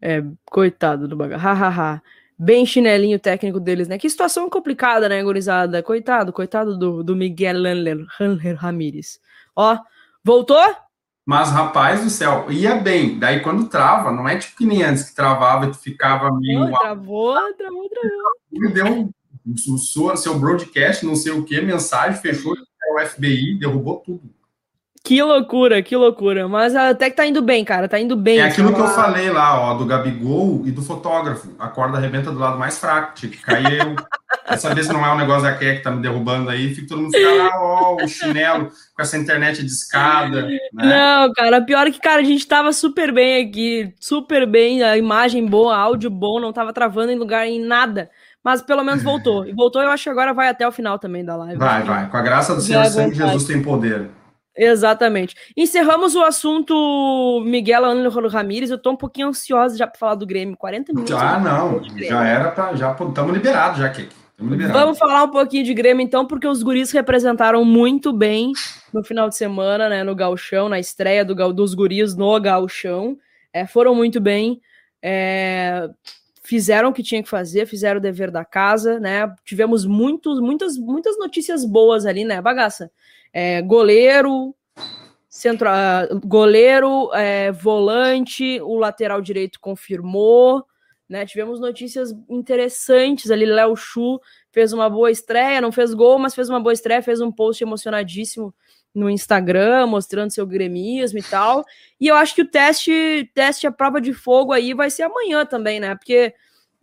É, coitado do bagaço, hahaha. Bem chinelinho técnico deles, né? Que situação complicada, né, gurizada? Coitado, coitado do, do Miguel Hanler Ramírez. Ó, voltou? Mas, rapaz do céu, ia bem. Daí, quando trava, não é tipo que nem antes que travava e tu ficava meio. Não, travou, travou, travou. Deu um, seu broadcast, não sei o que, mensagem, fechou, o FBI, derrubou tudo. Que loucura, que loucura. Mas até que tá indo bem, cara. Tá indo bem. É aquilo que eu falei lá, ó, do Gabigol e do fotógrafo. A corda arrebenta do lado mais fraco. Tinha que cair eu. Dessa vez não é um negócio da que tá me derrubando aí. Fica todo mundo fica lá, ó, o chinelo com essa internet de escada. Né? Não, cara, pior é que, cara, a gente tava super bem aqui. Super bem, a imagem boa, áudio bom, não tava travando em lugar, em nada mas pelo menos voltou. E voltou, eu acho que agora vai até o final também da live. Vai, vai. Com a graça do Senhor, sempre Jesus tem poder. Exatamente. Encerramos o assunto Miguel Ângelo Ramírez. Eu tô um pouquinho ansiosa já para falar do Grêmio. 40 minutos. Ah, não. Já era para. Já estamos liberados, já que. Vamos falar um pouquinho de Grêmio, então, porque os guris representaram muito bem no final de semana, né? No Galchão, na estreia do, dos guris no Galchão. É, foram muito bem. É, fizeram o que tinha que fazer, fizeram o dever da casa, né? Tivemos muitos, muitas, muitas notícias boas ali, né, bagaça? É, goleiro, centro, uh, goleiro, é, volante, o lateral direito confirmou, né? Tivemos notícias interessantes ali. Léo Chu fez uma boa estreia, não fez gol, mas fez uma boa estreia, fez um post emocionadíssimo no Instagram, mostrando seu gremismo e tal. E eu acho que o teste, teste a prova de fogo aí vai ser amanhã também, né? Porque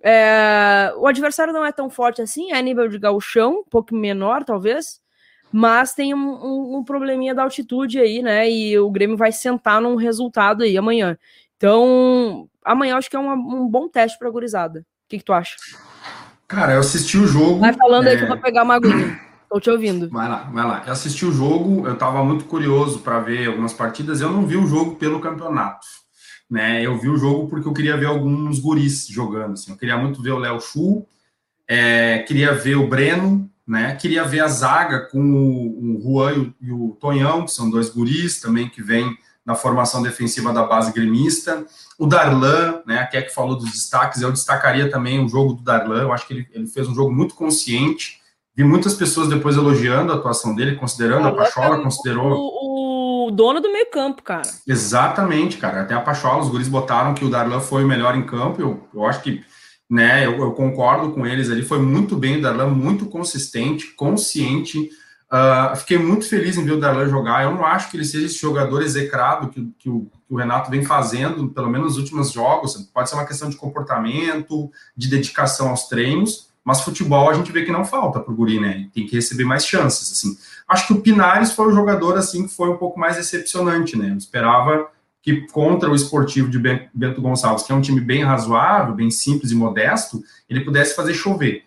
é, o adversário não é tão forte assim, é nível de gauchão, um pouco menor, talvez, mas tem um, um, um, probleminha da altitude aí, né? E o Grêmio vai sentar num resultado aí amanhã. Então, amanhã eu acho que é uma, um bom teste para a gurizada. O que, que, tu acha? Cara, eu assisti o jogo. Vai falando é... aí que eu vou pegar uma aguinha. Tô te ouvindo. Vai lá, vai lá. Eu assisti o jogo, eu tava muito curioso para ver algumas partidas. Eu não vi o jogo pelo campeonato. Né, eu vi o jogo porque eu queria ver alguns guris jogando. Assim. Eu queria muito ver o Léo Chu, é, queria ver o Breno, né? Queria ver a zaga com o, o Juan e o, o Tonhão, que são dois guris também que vêm na formação defensiva da base gremista. O Darlan, né? A Keck falou dos destaques, eu destacaria também o jogo do Darlan. Eu acho que ele, ele fez um jogo muito consciente. Vi muitas pessoas depois elogiando a atuação dele, considerando a Pachola, considerou. O, o, dono do meio campo, cara. Exatamente, cara. Até a Pachola, os guris botaram que o Darlan foi o melhor em campo. Eu, eu acho que né? Eu, eu, concordo com eles ali, foi muito bem o Darlan, muito consistente, consciente. Uh, fiquei muito feliz em ver o Darlan jogar. Eu não acho que ele seja esse jogador execrado que, que, o, que o Renato vem fazendo, pelo menos nos últimos jogos. Pode ser uma questão de comportamento, de dedicação aos treinos, mas futebol a gente vê que não falta para o Guri, né? Tem que receber mais chances. Assim. Acho que o Pinares foi o jogador assim que foi um pouco mais decepcionante, né? Eu esperava que contra o esportivo de Bento Gonçalves, que é um time bem razoável, bem simples e modesto, ele pudesse fazer chover,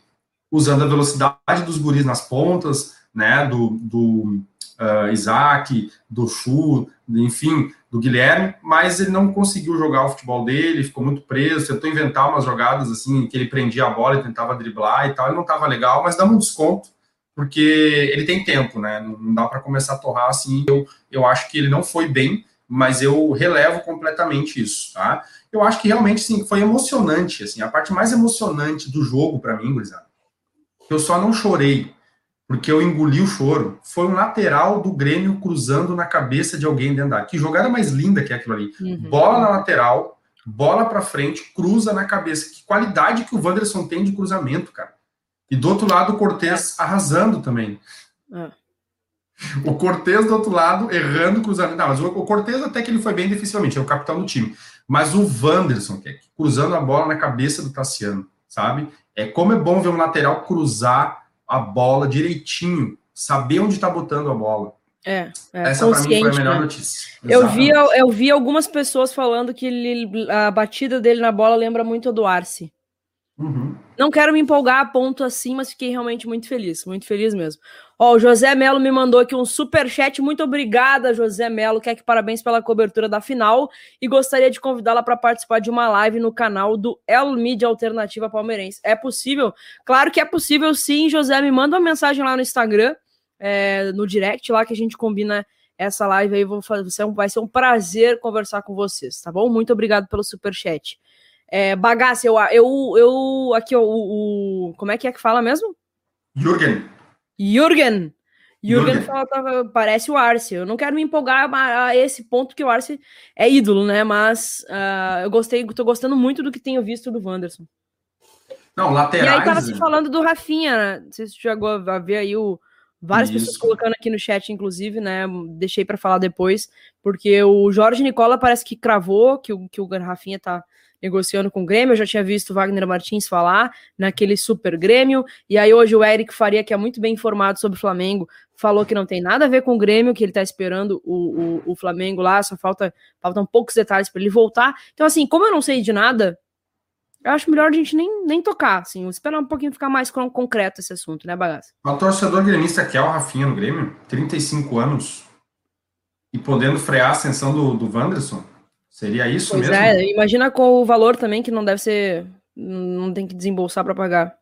usando a velocidade dos guris nas pontas, né, do, do uh, Isaac, do Chu, enfim, do Guilherme, mas ele não conseguiu jogar o futebol dele, ficou muito preso, tentou inventar umas jogadas assim, que ele prendia a bola e tentava driblar e tal, ele não estava legal, mas dá um desconto, porque ele tem tempo, né, não dá para começar a torrar assim, eu, eu acho que ele não foi bem, mas eu relevo completamente isso, tá? Eu acho que realmente, sim, foi emocionante, assim, a parte mais emocionante do jogo para mim, gurizada, eu só não chorei, porque eu engoli o choro, foi um lateral do Grêmio cruzando na cabeça de alguém dentro da Que jogada mais linda que é aquilo ali. Uhum. Bola na lateral, bola para frente, cruza na cabeça. Que qualidade que o Wanderson tem de cruzamento, cara. E do outro lado, o Cortez arrasando também. É. O Cortez do outro lado, errando cruzamento. Não, mas o Cortez até que ele foi bem defensivamente, é o capitão do time. Mas o Wanderson, que é cruzando a bola na cabeça do Tassiano, sabe? É como é bom ver um lateral cruzar a bola direitinho, saber onde está botando a bola. É, é Essa para mim foi a melhor né? notícia. Eu vi, eu, eu, vi algumas pessoas falando que ele, a batida dele na bola lembra muito a do Arce. Uhum. Não quero me empolgar a ponto assim, mas fiquei realmente muito feliz, muito feliz mesmo. Ó, o José Melo me mandou aqui um super chat. Muito obrigada, José Melo. Quer que parabéns pela cobertura da final e gostaria de convidá-la para participar de uma live no canal do El Mídia Alternativa Palmeirense. É possível? Claro que é possível, sim. José, me manda uma mensagem lá no Instagram, é, no direct lá que a gente combina essa live aí. Vou fazer, vai ser um prazer conversar com vocês, tá bom? Muito obrigado pelo super chat. É, bagaça, eu, eu, eu aqui, ó, o, o, Como é que é que fala mesmo? Jürgen. Jürgen. Jürgen fala, parece o Arce. Eu não quero me empolgar a, a, esse ponto que o Arce é ídolo, né? Mas uh, eu gostei, tô gostando muito do que tenho visto do Wanderson. Não, laterais. E aí tava se falando do Rafinha, né? Não sei se chegou a ver aí o, Várias Isso. pessoas colocando aqui no chat, inclusive, né? Deixei para falar depois, porque o Jorge Nicola parece que cravou que o, que o Rafinha tá negociando com o Grêmio. Eu já tinha visto Wagner Martins falar naquele super Grêmio. E aí hoje o Eric Faria, que é muito bem informado sobre o Flamengo, falou que não tem nada a ver com o Grêmio, que ele tá esperando o, o, o Flamengo lá, só falta faltam poucos detalhes para ele voltar. Então, assim, como eu não sei de nada, eu acho melhor a gente nem, nem tocar, assim, esperar um pouquinho ficar mais concreto esse assunto, né, bagaça? O torcedor gremista quer o Rafinha no Grêmio, 35 anos, e podendo frear a ascensão do, do Wanderson, seria isso pois mesmo? É, imagina com o valor também que não deve ser, não tem que desembolsar para pagar.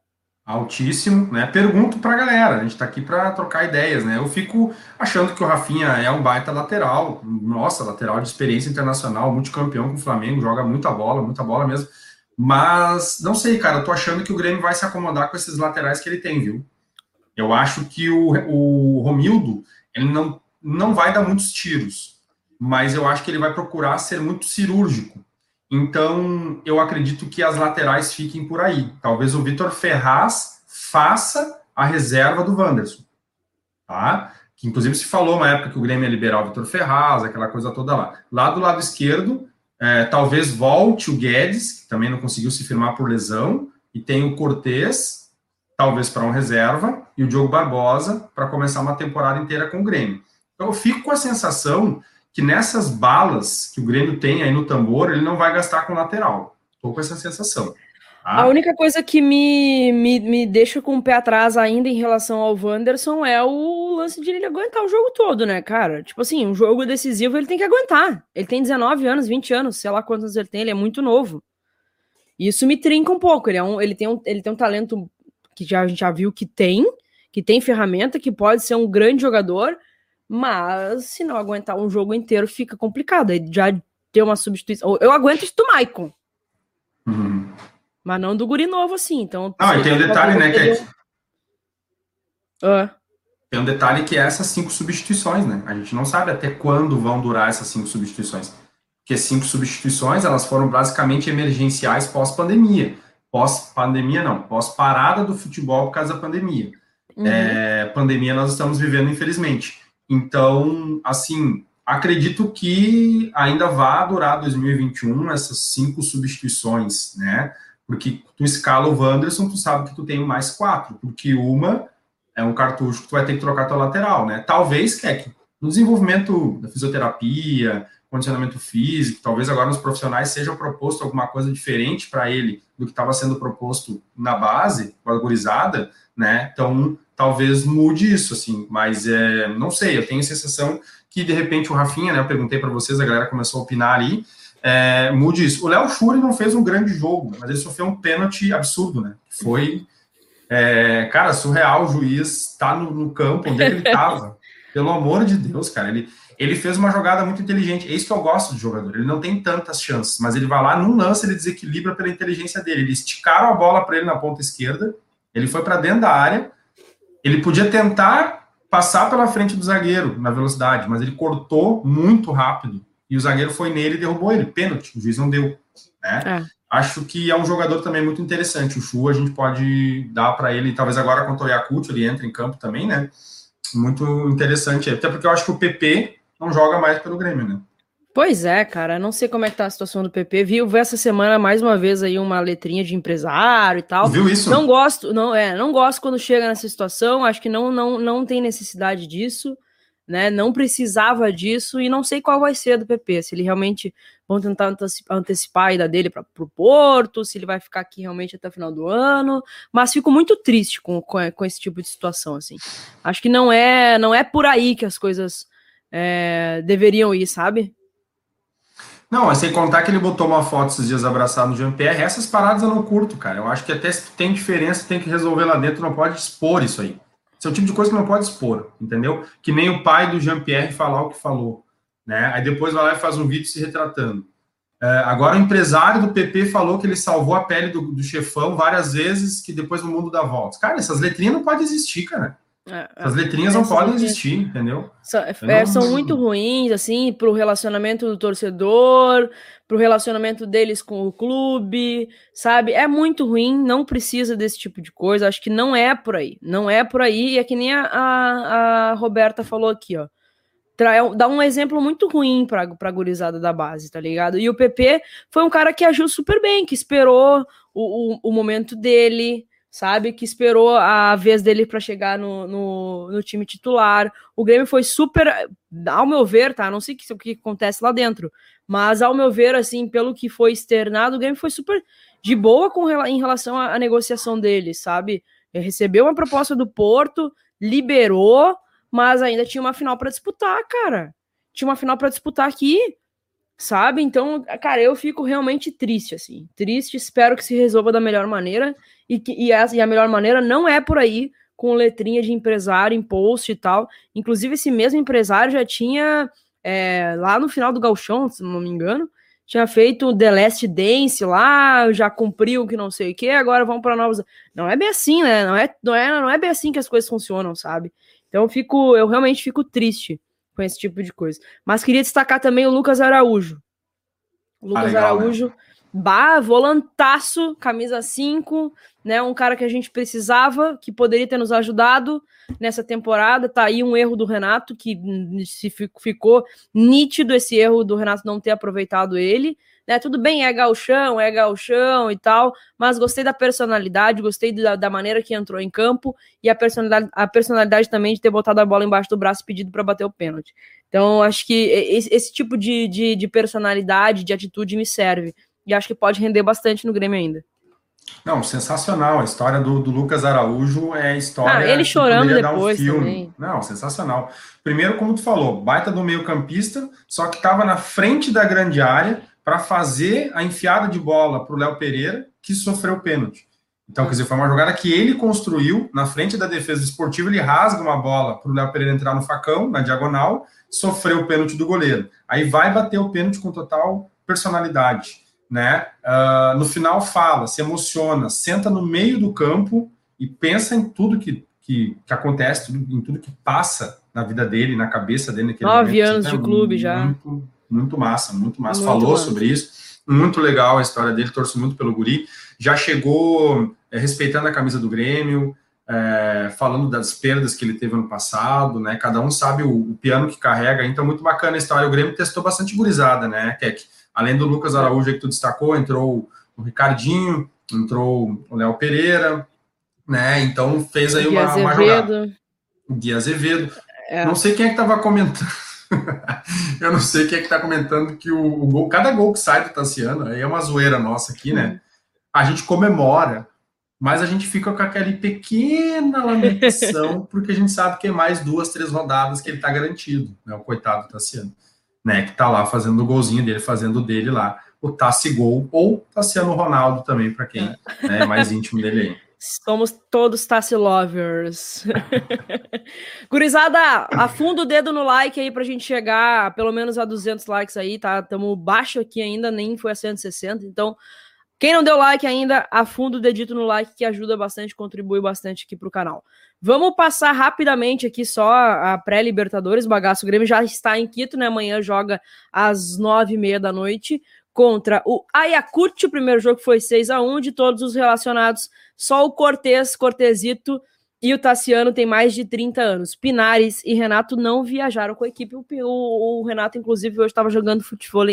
Altíssimo, né? Pergunto pra galera, a gente tá aqui para trocar ideias, né? Eu fico achando que o Rafinha é um baita lateral, nossa, lateral de experiência internacional, multicampeão com o Flamengo, joga muita bola, muita bola mesmo mas não sei, cara, eu tô achando que o Grêmio vai se acomodar com esses laterais que ele tem, viu? Eu acho que o, o Romildo, ele não, não vai dar muitos tiros, mas eu acho que ele vai procurar ser muito cirúrgico. Então, eu acredito que as laterais fiquem por aí. Talvez o Vitor Ferraz faça a reserva do Wanderson, tá? Que inclusive se falou uma época que o Grêmio ia liberar o Vitor Ferraz, aquela coisa toda lá. Lá do lado esquerdo, é, talvez volte o Guedes, que também não conseguiu se firmar por lesão, e tem o Cortez, talvez para um reserva, e o Diogo Barbosa para começar uma temporada inteira com o Grêmio. Então eu fico com a sensação que nessas balas que o Grêmio tem aí no tambor, ele não vai gastar com lateral. Estou com essa sensação. Ah. A única coisa que me, me, me deixa com o pé atrás ainda em relação ao Wanderson é o lance de ele aguentar o jogo todo, né, cara? Tipo assim, um jogo decisivo ele tem que aguentar. Ele tem 19 anos, 20 anos, sei lá quantos anos ele tem, ele é muito novo. Isso me trinca um pouco. Ele, é um, ele, tem, um, ele tem um talento que já, a gente já viu que tem, que tem ferramenta, que pode ser um grande jogador, mas se não aguentar um jogo inteiro fica complicado. Ele já ter uma substituição. Eu aguento isso do Maicon. Uhum. Mas não do guri novo, assim. Então, não, e tem um detalhe, né, que é... Ah. Tem um detalhe que é essas cinco substituições, né? A gente não sabe até quando vão durar essas cinco substituições. Porque cinco substituições, elas foram basicamente emergenciais pós-pandemia. Pós-pandemia, não. Pós-parada do futebol por causa da pandemia. Uhum. É, pandemia nós estamos vivendo, infelizmente. Então, assim, acredito que ainda vá durar 2021 essas cinco substituições, né? Porque tu escala o Wanderson, tu sabe que tu tem mais quatro, porque uma é um cartucho que tu vai ter que trocar tua lateral, né? Talvez, Keck, no desenvolvimento da fisioterapia, condicionamento físico, talvez agora nos profissionais seja proposto alguma coisa diferente para ele do que estava sendo proposto na base, com a gurizada, né? Então, talvez mude isso, assim, mas é, não sei, eu tenho a sensação que de repente o Rafinha, né? Eu perguntei para vocês, a galera começou a opinar ali, é, mude isso. O Léo Schuri não fez um grande jogo, mas ele sofreu um pênalti absurdo, né? Foi, é, cara, surreal o juiz tá no, no campo onde é ele estava. Pelo amor de Deus, cara, ele, ele fez uma jogada muito inteligente. É isso que eu gosto do jogador. Ele não tem tantas chances, mas ele vai lá num lance, ele desequilibra pela inteligência dele. Ele esticaram a bola para ele na ponta esquerda, ele foi para dentro da área. Ele podia tentar passar pela frente do zagueiro na velocidade, mas ele cortou muito rápido e o zagueiro foi nele e derrubou ele. Pênalti, o juiz não deu. Né? É. Acho que é um jogador também muito interessante. O Chu a gente pode dar para ele, talvez agora contra o Yakult ele entre em campo também, né? Muito interessante. Até porque eu acho que o PP não joga mais pelo Grêmio, né? Pois é, cara, não sei como é que tá a situação do PP. Viu essa semana mais uma vez aí uma letrinha de empresário e tal. Viu isso? Não gosto, não é, não gosto quando chega nessa situação. Acho que não não não tem necessidade disso né? Não precisava disso e não sei qual vai ser do PP, se ele realmente vão tentar antecipar a ida dele para o Porto, se ele vai ficar aqui realmente até o final do ano, mas fico muito triste com, com, com, esse tipo de situação, assim. Acho que não é não é por aí que as coisas é, deveriam ir, sabe? Não, sem contar que ele botou uma foto esses dias abraçado no Jean-Pierre, essas paradas eu não curto, cara. Eu acho que até se tem diferença, tem que resolver lá dentro, não pode expor isso aí. Esse é o tipo de coisa que não pode expor, entendeu? Que nem o pai do Jean-Pierre falar o que falou, né? Aí depois vai lá e faz um vídeo se retratando. É, agora o empresário do PP falou que ele salvou a pele do, do, chefão várias vezes, que depois o mundo dá voltas. Cara, essas letrinhas não podem existir, cara. É, As letrinhas não podem existir, entendeu? São, é, são muito ruins, assim, pro relacionamento do torcedor, pro relacionamento deles com o clube, sabe? É muito ruim, não precisa desse tipo de coisa. Acho que não é por aí. Não é por aí. E é que nem a, a, a Roberta falou aqui, ó. Dá um exemplo muito ruim pra, pra gurizada da base, tá ligado? E o PP foi um cara que agiu super bem, que esperou o, o, o momento dele, sabe? Que esperou a vez dele para chegar no, no, no, time titular. O Grêmio foi super, ao meu ver, tá? Não sei o que, o que acontece lá dentro, mas ao meu ver, assim, pelo que foi externado, o Grêmio foi super de boa com, em relação à, à negociação dele, sabe? Ele recebeu uma proposta do Porto, liberou, mas ainda tinha uma final para disputar, cara. Tinha uma final para disputar aqui sabe? Então, cara, eu fico realmente triste, assim. Triste, espero que se resolva da melhor maneira. E, que, e, a, e a melhor maneira não é por aí com letrinha de empresário em post e tal. Inclusive, esse mesmo empresário já tinha, é, lá no final do Galchão, se não me engano, tinha feito The Last Dance lá, já cumpriu que não sei o que, agora vamos para novos. Não é bem assim, né? Não é, não, é, não é bem assim que as coisas funcionam, sabe? Então eu fico, eu realmente fico triste com esse tipo de coisa. Mas queria destacar também o Lucas Araújo. O Lucas ah, legal, né? Araújo, né? bah, volantaço, camisa 5, né? Um cara que a gente precisava, que poderia ter nos ajudado nessa temporada. Tá aí um erro do Renato, que se ficou nítido esse erro do Renato não ter aproveitado ele né? Tudo bem, é galchão, é galchão e tal, mas gostei da personalidade, gostei da, da maneira que entrou em campo e a personalidade, a personalidade também de ter botado a bola embaixo do braço pedido para bater o pênalti. Então, acho que esse, esse tipo de, de, de personalidade, de atitude me serve. E acho que pode render bastante no Grêmio ainda. Não, sensacional. A história do, do Lucas Araújo é a história. Ah, ele chorando depois um filme. também. Não, sensacional. Primeiro, como tu falou, baita do meio-campista, só que estava na frente da grande área, para fazer a enfiada de bola para o Léo Pereira, que sofreu o pênalti. Então, quer dizer, foi uma jogada que ele construiu na frente da defesa esportiva, ele rasga uma bola para o Léo Pereira entrar no facão, na diagonal, sofreu o pênalti do goleiro. Aí vai bater o pênalti com total personalidade. Né? Uh, no final fala, se emociona, senta no meio do campo e pensa em tudo que, que, que acontece, em tudo que passa na vida dele, na cabeça dele. Nove anos de clube já. Muito, muito massa, muito massa. Muito Falou massa. sobre isso. Muito legal a história dele, torço muito pelo Guri. Já chegou é, respeitando a camisa do Grêmio, é, falando das perdas que ele teve ano passado, né? Cada um sabe o, o, piano que carrega, então muito bacana a história. O Grêmio testou bastante gurizada, né, Keck? Além do Lucas Araújo que tu destacou, entrou o Ricardinho, entrou o Léo Pereira, né? Então fez aí uma, uma jogada. Dia Azevedo. É. Não sei quem é que estava comentando. eu não sei quem é que tá comentando que o, o, gol, cada gol que sai do Tassiano, aí é uma zoeira nossa aqui, né? A gente comemora, mas a gente fica com aquela pequena lamentação, porque a gente sabe que é mais duas, três rodadas que ele tá garantido, né? O coitado Tassiano, né? Que tá lá fazendo o golzinho dele, fazendo o dele lá, o Tassi Gol, ou Tassiano Ronaldo também, para quem né, é mais íntimo dele aí. Somos todos Tassi Lovers. Gurizada, afunda o dedo no like aí pra gente chegar pelo menos a 200 likes aí, tá? Tamo baixo aqui ainda, nem foi a 160. Então, quem não deu like ainda, afunda o dedito no like que ajuda bastante, contribui bastante aqui pro canal. Vamos passar rapidamente aqui só a pré-Libertadores. Bagaço Grêmio já está em Quito, né? Amanhã joga às nove e meia da noite contra o Ayacucho. O primeiro jogo foi 6 a 1 de todos os relacionados só o Cortez, Cortezito e o Tassiano tem mais de 30 anos. Pinares e Renato não viajaram com a equipe. O, o, o Renato, inclusive, hoje estava jogando futebol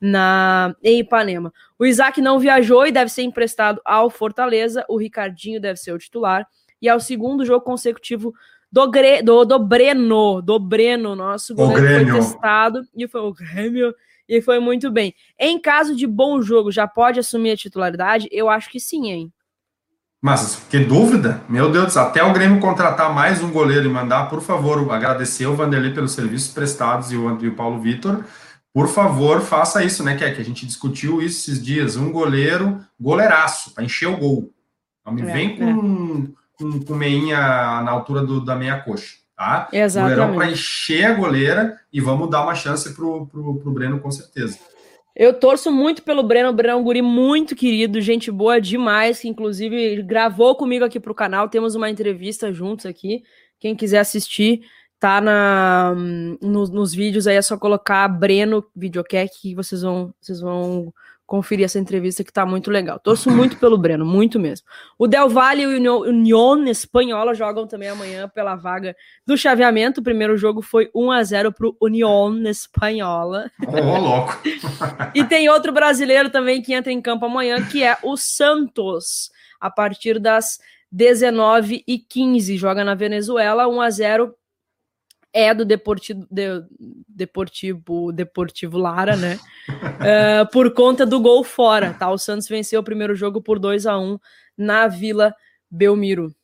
na, em Ipanema. O Isaac não viajou e deve ser emprestado ao Fortaleza. O Ricardinho deve ser o titular. E é o segundo jogo consecutivo do, Gre, do, do Breno, do Breno, nosso goleiro foi testado e foi o Grêmio e foi muito bem. Em caso de bom jogo, já pode assumir a titularidade? Eu acho que sim, hein? Mas que dúvida? Meu Deus, até o Grêmio contratar mais um goleiro e mandar, por favor, agradecer o Vanderlei pelos serviços prestados e o, e o Paulo Vitor. Por favor, faça isso, né, que que a gente discutiu isso esses dias. Um goleiro, goleiraço, para encher o gol. Não me é, vem com, é. com, com meinha na altura do, da meia coxa, tá? Exatamente. Goleirão para encher a goleira e vamos dar uma chance pro, pro, pro Breno, com certeza. Eu torço muito pelo Breno. O Breno é um guri muito querido, gente boa demais, que inclusive gravou comigo aqui pro canal. Temos uma entrevista juntos aqui. Quem quiser assistir, tá na, no, nos vídeos aí, é só colocar Breno Videocast que vocês vão, vocês vão conferir essa entrevista que tá muito legal. Torço muito pelo Breno, muito mesmo. O Del Valle e o União Espanhola jogam também amanhã pela vaga do chaveamento. O primeiro jogo foi 1 a 0 pro União Espanhola. Ô, oh, louco. e tem outro brasileiro também que entra em campo amanhã, que é o Santos, a partir das 19 e 15 joga na Venezuela, 1 a 0 é do Deportivo, de, Deportivo, Deportivo Lara, né? uh, por conta do gol fora, tá? O Santos venceu o primeiro jogo por 2 a 1 na Vila Belmiro.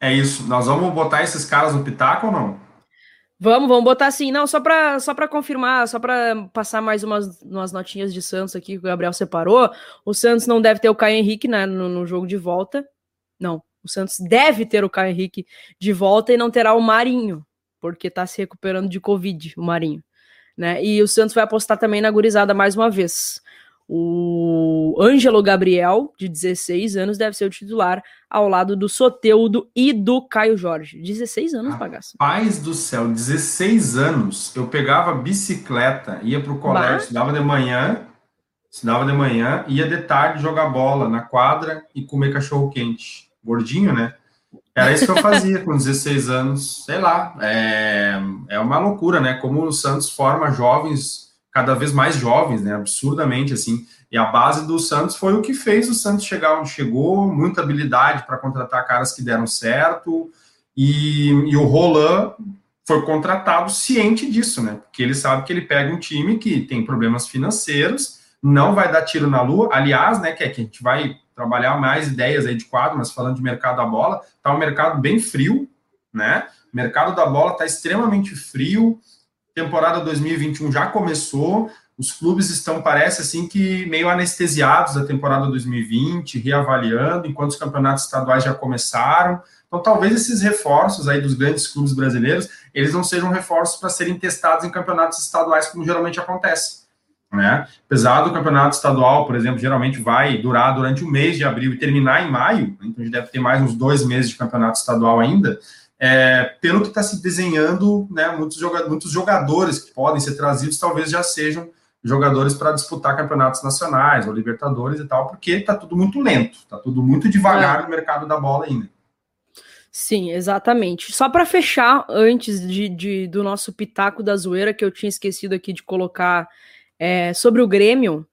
É isso. Nós vamos botar esses caras no pitaco ou não? Vamos, vamos botar assim. Não, só para só confirmar, só para passar mais umas, umas notinhas de Santos aqui que o Gabriel separou. O Santos não deve ter o Caio Henrique né, no, no jogo de volta. Não, o Santos deve ter o Caio Henrique de volta e não terá o Marinho, porque está se recuperando de Covid, o Marinho. Né? E o Santos vai apostar também na gurizada mais uma vez. O Ângelo Gabriel, de 16 anos, deve ser o titular ao lado do Soteudo e do Caio Jorge. 16 anos, bagaço. Paz do céu, 16 anos. Eu pegava bicicleta, ia para o colégio, bah? estudava de manhã, estudava de manhã, ia de tarde jogar bola na quadra e comer cachorro quente gordinho, né? Era isso que eu fazia com 16 anos, sei lá, é, é uma loucura, né? Como o Santos forma jovens, cada vez mais jovens, né? Absurdamente, assim. E a base do Santos foi o que fez o Santos chegar onde chegou, muita habilidade para contratar caras que deram certo, e, e o Roland foi contratado ciente disso, né? Porque ele sabe que ele pega um time que tem problemas financeiros, não vai dar tiro na lua, aliás, né, que, é que a gente vai trabalhar mais ideias aí de quadro, mas falando de mercado da bola, tá um mercado bem frio, né? O mercado da bola tá extremamente frio. Temporada 2021 já começou. Os clubes estão, parece assim, que meio anestesiados da temporada 2020, reavaliando, enquanto os campeonatos estaduais já começaram. Então, talvez esses reforços aí dos grandes clubes brasileiros, eles não sejam reforços para serem testados em campeonatos estaduais, como geralmente acontece. Né? Apesar do campeonato estadual, por exemplo, geralmente vai durar durante o mês de abril e terminar em maio, né? então a gente deve ter mais uns dois meses de campeonato estadual ainda. É, pelo que está se desenhando, né, muitos, jogadores, muitos jogadores que podem ser trazidos talvez já sejam jogadores para disputar campeonatos nacionais ou Libertadores e tal, porque está tudo muito lento, está tudo muito devagar é. no mercado da bola ainda. Sim, exatamente. Só para fechar, antes de, de, do nosso pitaco da zoeira, que eu tinha esquecido aqui de colocar é, sobre o Grêmio,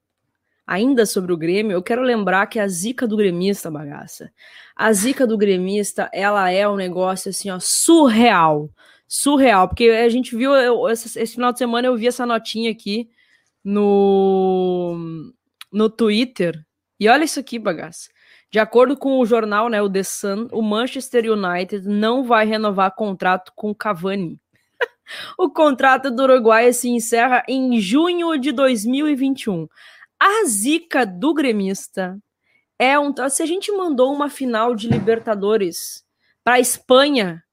ainda sobre o Grêmio, eu quero lembrar que a zica do gremista, bagaça, a zica do gremista, ela é um negócio assim, ó, surreal. Surreal, porque a gente viu, eu, esse, esse, final de semana eu vi essa notinha aqui no, no Twitter, e olha isso aqui, bagaça. De acordo com o jornal, né, o The Sun, o Manchester United não vai renovar contrato com Cavani. O contrato do Uruguai se encerra em junho de 2021. A zica do gremista é um. Se a gente mandou uma final de Libertadores para Espanha,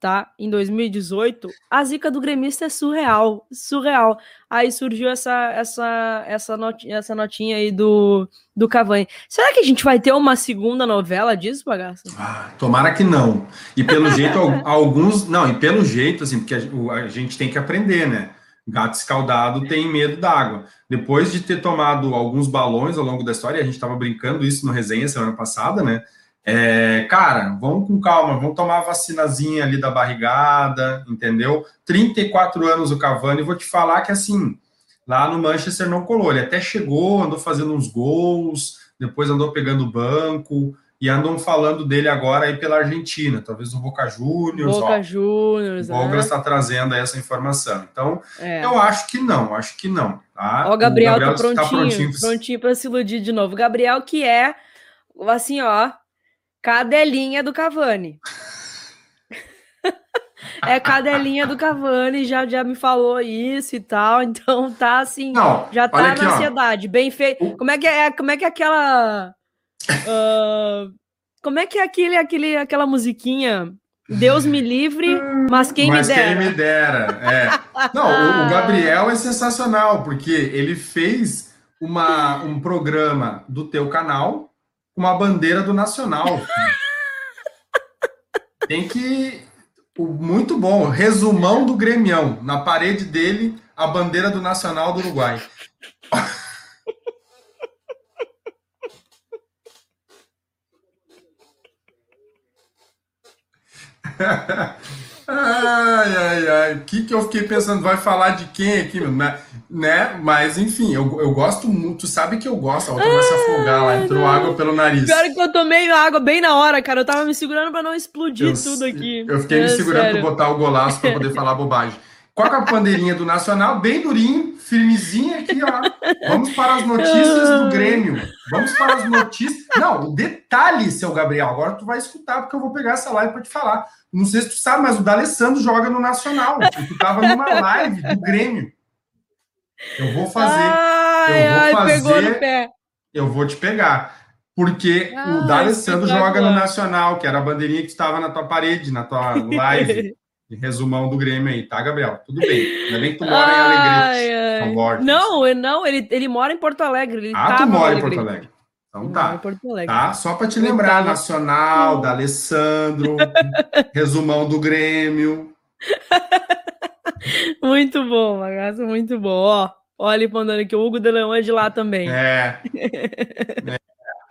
tá? Em 2018, a zica do gremista é surreal, surreal. Aí surgiu essa essa essa notinha, essa notinha aí do do Cavani. Será que a gente vai ter uma segunda novela disso, bagaço? Ah, tomara que não. E pelo jeito alguns, não, e pelo jeito assim, porque a, a gente tem que aprender, né? Gato escaldado tem medo d'água. Depois de ter tomado alguns balões ao longo da história, a gente estava brincando isso no resenha semana passada, né? É, cara, vamos com calma, vamos tomar a vacinazinha ali da barrigada, entendeu? 34 anos o Cavani, vou te falar que assim, lá no Manchester não colou, ele até chegou, andou fazendo uns gols, depois andou pegando banco, e andam falando dele agora aí pela Argentina, talvez no Boca Juniors. Boca ó, Juniors, O Douglas está é. trazendo essa informação. Então, é. eu acho que não, acho que não. Tá? Ó, o Gabriel, o Gabriel tá prontinho, tá prontinho, prontinho para se iludir de novo. Gabriel que é, assim, ó, cadelinha do Cavani. é cadelinha do Cavani, já, já me falou isso e tal, então tá assim, Não, já tá aqui, na ansiedade, ó. bem feito. Como é que é, como é que é aquela uh, como é que é aquele, aquele, aquela musiquinha? Deus me livre, mas quem mas me dera. Quem me dera, é. Não, o, o Gabriel é sensacional, porque ele fez uma, um programa do teu canal uma bandeira do Nacional. Tem que. Muito bom. Resumão do Gremião. Na parede dele, a bandeira do Nacional do Uruguai. ai, ai, ai. O que, que eu fiquei pensando? Vai falar de quem aqui, né? Né? Mas, enfim, eu, eu gosto muito. Sabe que eu gosto? A outra vai se afogar lá, entrou água pelo nariz. Pior que eu tomei água bem na hora, cara. Eu tava me segurando pra não explodir eu, tudo aqui. Eu fiquei é, me segurando sério. pra botar o golaço pra poder falar bobagem. Com a bandeirinha do Nacional, bem durinho, firmezinha aqui, ó. Vamos para as notícias do Grêmio. Vamos para as notícias. Não, o detalhe, seu Gabriel, agora tu vai escutar, porque eu vou pegar essa live para te falar. Não sei se tu sabe, mas o D'Alessandro joga no Nacional. Tu tava numa live do Grêmio. Eu vou fazer. Ai, eu vou ai, fazer. Eu vou te pegar. Porque ai, o D'Alessandro joga no Nacional, que era a bandeirinha que estava na tua parede, na tua live. de resumão do Grêmio aí, tá, Gabriel? Tudo bem. Ainda bem que tu mora em Alegrete. Não, não, ele, ele mora em Porto Alegre. Ele ah, tu mora em Porto Alegre. Então tá. Tá? Só para te lembrar, Nacional, da Alessandro, resumão do Grêmio. muito bom, Magaça, muito bom. Ó, olha mandando aqui, o Hugo de Leão é de lá também. É. é.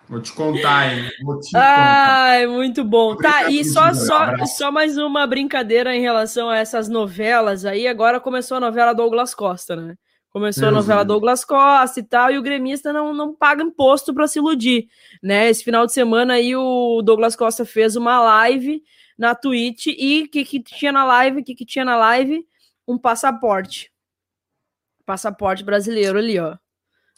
Vou te contar, hein? Vou te Ai, contar. muito bom. Tá, e só, só, só mais uma brincadeira em relação a essas novelas aí. Agora começou a novela Douglas Costa, né? Começou a novela Douglas Costa e tal, e o gremista não, não paga imposto para se iludir, né? Esse final de semana aí o Douglas Costa fez uma live na Twitch e o que, que tinha na live? O que, que tinha na live? Um passaporte. Passaporte brasileiro ali, ó.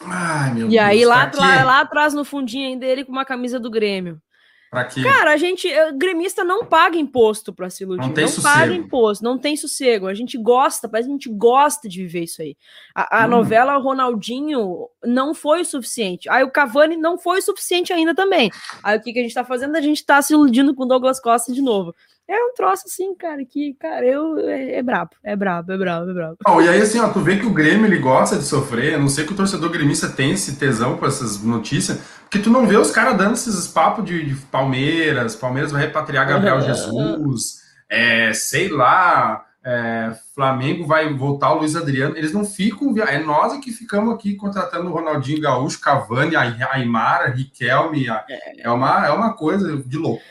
Ai, meu e Deus, aí lá, lá, lá, atrás no fundinho ainda ele com uma camisa do Grêmio. Pra quê? Cara, a gente, eh, gremista não paga imposto para se iludir. Não, tem não paga imposto, não tem sossego. A gente gosta, mas a gente gosta de viver isso aí. A, a hum. novela Ronaldinho não foi o suficiente. Aí o Cavani não foi o suficiente ainda também. Aí o que, que a gente tá fazendo? A gente tá se iludindo com o Douglas Costa de novo. É um troço assim, cara, que, cara, eu é, é brabo, é brabo, é brabo, é brabo. Oh, e aí, assim, ó, tu vê que o Grêmio ele gosta de sofrer, a não sei que o torcedor gremista tem esse tesão com essas notícias, porque tu não vê os caras dando esses papos de, de, Palmeiras, Palmeiras vai repatriar Gabriel uhum. Jesus, é, sei lá, é, Flamengo vai voltar o Luiz Adriano, eles não ficam, é nós que ficamos aqui contratando o Ronaldinho Gaúcho, Cavani, Aymara, Riquelme, é. é uma, é uma coisa de louco.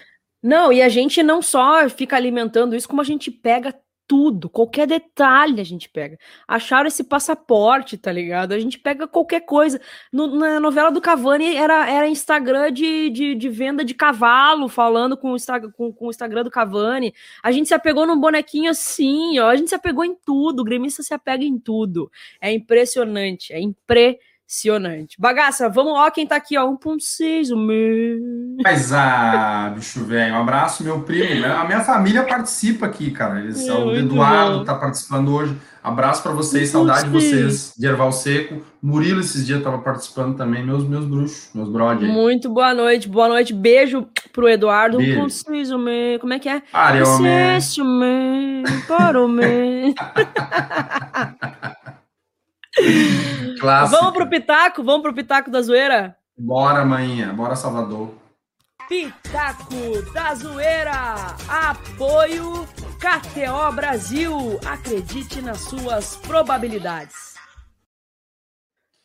Não, e a gente não só fica alimentando isso, como a gente pega tudo, qualquer detalhe a gente pega. Acharam esse passaporte, tá ligado? A gente pega qualquer coisa. No, na novela do Cavani era, era Instagram de, de, de venda de cavalo, falando com o, com, com o Instagram do Cavani. A gente se apegou num bonequinho assim, ó. A gente se apegou em tudo. O gremista se apega em tudo. É impressionante, é impressionante Impressionante. Bagaça, vamos lá, quem tá aqui, ó, 1.6, o meu. Mas, ah, bicho velho, um abraço, meu primo. Né? A minha família participa aqui, cara. Eles, é, o Eduardo bom. tá participando hoje. Abraço para vocês, saudade de vocês, de Erval Seco. Murilo esses dias tava participando também, meus, meus bruxos, meus brother. Muito boa noite, boa noite. Beijo pro Eduardo. Beijo. 1.6, o meu. Como é que é? Ariomé. Para o meu. Clássico. Vamos pro Pitaco? Vamos pro Pitaco da Zoeira? Bora, manhã. Bora, Salvador. Pitaco da Zoeira. Apoio KTO Brasil. Acredite nas suas probabilidades.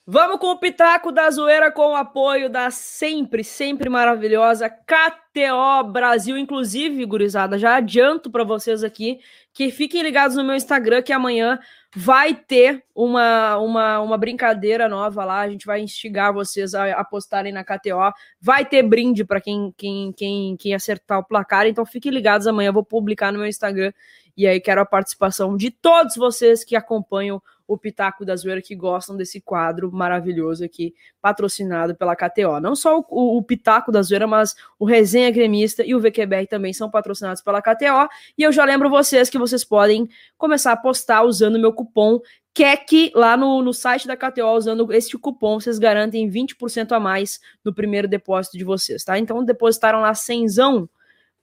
Vamos com o Pitaco da Zoeira com o apoio da sempre, sempre maravilhosa KTO Brasil. Inclusive, gurizada, já adianto para vocês aqui que fiquem ligados no meu Instagram que amanhã Vai ter uma, uma, uma brincadeira nova lá, a gente vai instigar vocês a apostarem na KTO. Vai ter brinde para quem, quem, quem, quem acertar o placar, então fiquem ligados amanhã, eu vou publicar no meu Instagram. E aí quero a participação de todos vocês que acompanham o Pitaco da Zoeira, que gostam desse quadro maravilhoso aqui, patrocinado pela KTO. Não só o, o, Pitaco da Zoeira, mas o Resenha Gremista e o VQBR também são patrocinados pela KTO. E eu já lembro vocês que vocês podem começar a apostar usando meu cupom KEC lá no, no site da KTO, usando este cupom, vocês garantem 20% a mais no primeiro depósito de vocês, tá? Então depositaram lá 100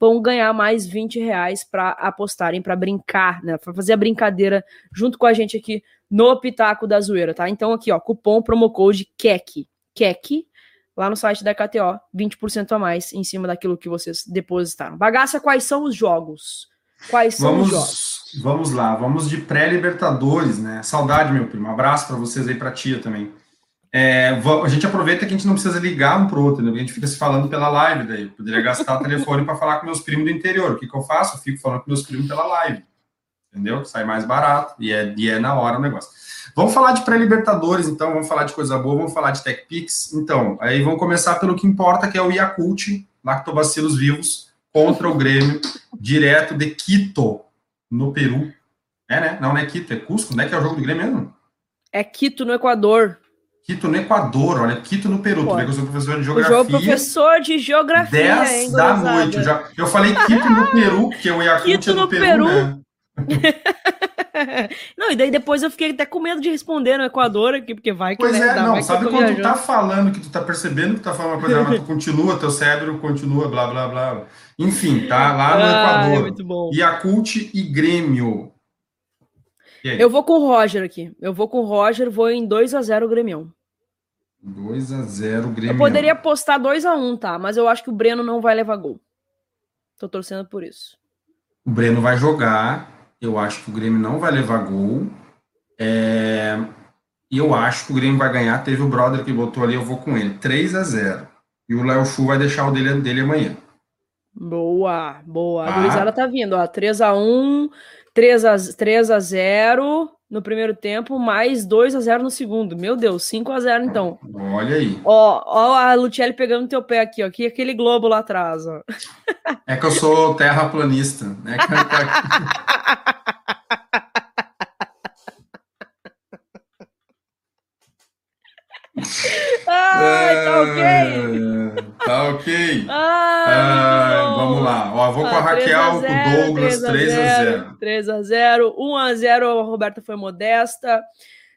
vão ganhar mais 20 reais para apostarem, para brincar, né? Para fazer a brincadeira junto com a gente aqui no Pitaco da Zoeira, tá? Então aqui, ó, cupom promo code KEC, KEC, lá no site da KTO, 20% a mais em cima daquilo que vocês depositaram. Bagaça, quais são os jogos? Quais são vamos, os jogos? Vamos lá, vamos de pré-Libertadores, né? Saudade, meu primo. Abraço para vocês aí, para tia também. É, a gente aproveita que a gente não precisa ligar um para outro, né? a gente fica se falando pela live daí. Eu poderia gastar o telefone para falar com meus primos do interior. O que, que eu faço? Eu fico falando com meus primos pela live. Entendeu? Sai mais barato e é, e é na hora o negócio. Vamos falar de pré-Libertadores, então, vamos falar de coisa boa, vamos falar de Tech Pix. Então, aí vamos começar pelo que importa, que é o Yakult, Lactobacilos Vivos, contra o Grêmio, direto de Quito, no Peru. É, né? Não, não é Quito, é Cusco. Onde é que é o jogo do Grêmio mesmo? É Quito, no Equador. Quito no Equador, olha, Quito no Peru. Pô, tu vê que eu sou professor de geografia. Eu sou professor de geografia. 10 hein, da noite. Eu, já, eu falei Quito no Peru, porque o Yakult Quito é no, no Peru, Peru. Né? não, e daí depois eu fiquei até com medo de responder no Equador aqui, porque vai que. Pois né, é, não, sabe quando tu tá falando, que tu tá percebendo que tu tá falando uma coisa, mas tu continua, teu cérebro continua, blá, blá, blá. Enfim, tá lá no ah, Equador. É muito bom. Yakult e Grêmio. Eu vou com o Roger aqui. Eu vou com o Roger, vou em 2 a 0 Grêmio. 2 a 0 Grêmio. Eu poderia apostar 2 a 1 tá? Mas eu acho que o Breno não vai levar gol. Tô torcendo por isso. O Breno vai jogar. Eu acho que o Grêmio não vai levar gol. É... E eu acho que o Grêmio vai ganhar. Teve o brother que botou ali, eu vou com ele. 3 a 0 E o Léo Chu vai deixar o dele, dele amanhã. Boa, boa. A gurizada tá vindo, ó. 3 a 1 3 a, 3 a 0 no primeiro tempo, mais 2 a 0 no segundo. Meu Deus, 5 a 0 então. Olha aí. Ó, ó a Lucelli pegando teu pé aqui, ó. Aqui aquele globo lá atrás, ó. É que eu sou terraplanista, né? Ai, tá ok. É, tá ok. Ai, vamos lá. Ó, vou com a ah, Raquel, com o Douglas, 3 a 0 3 a 0 1 a 0 a Roberta foi modesta.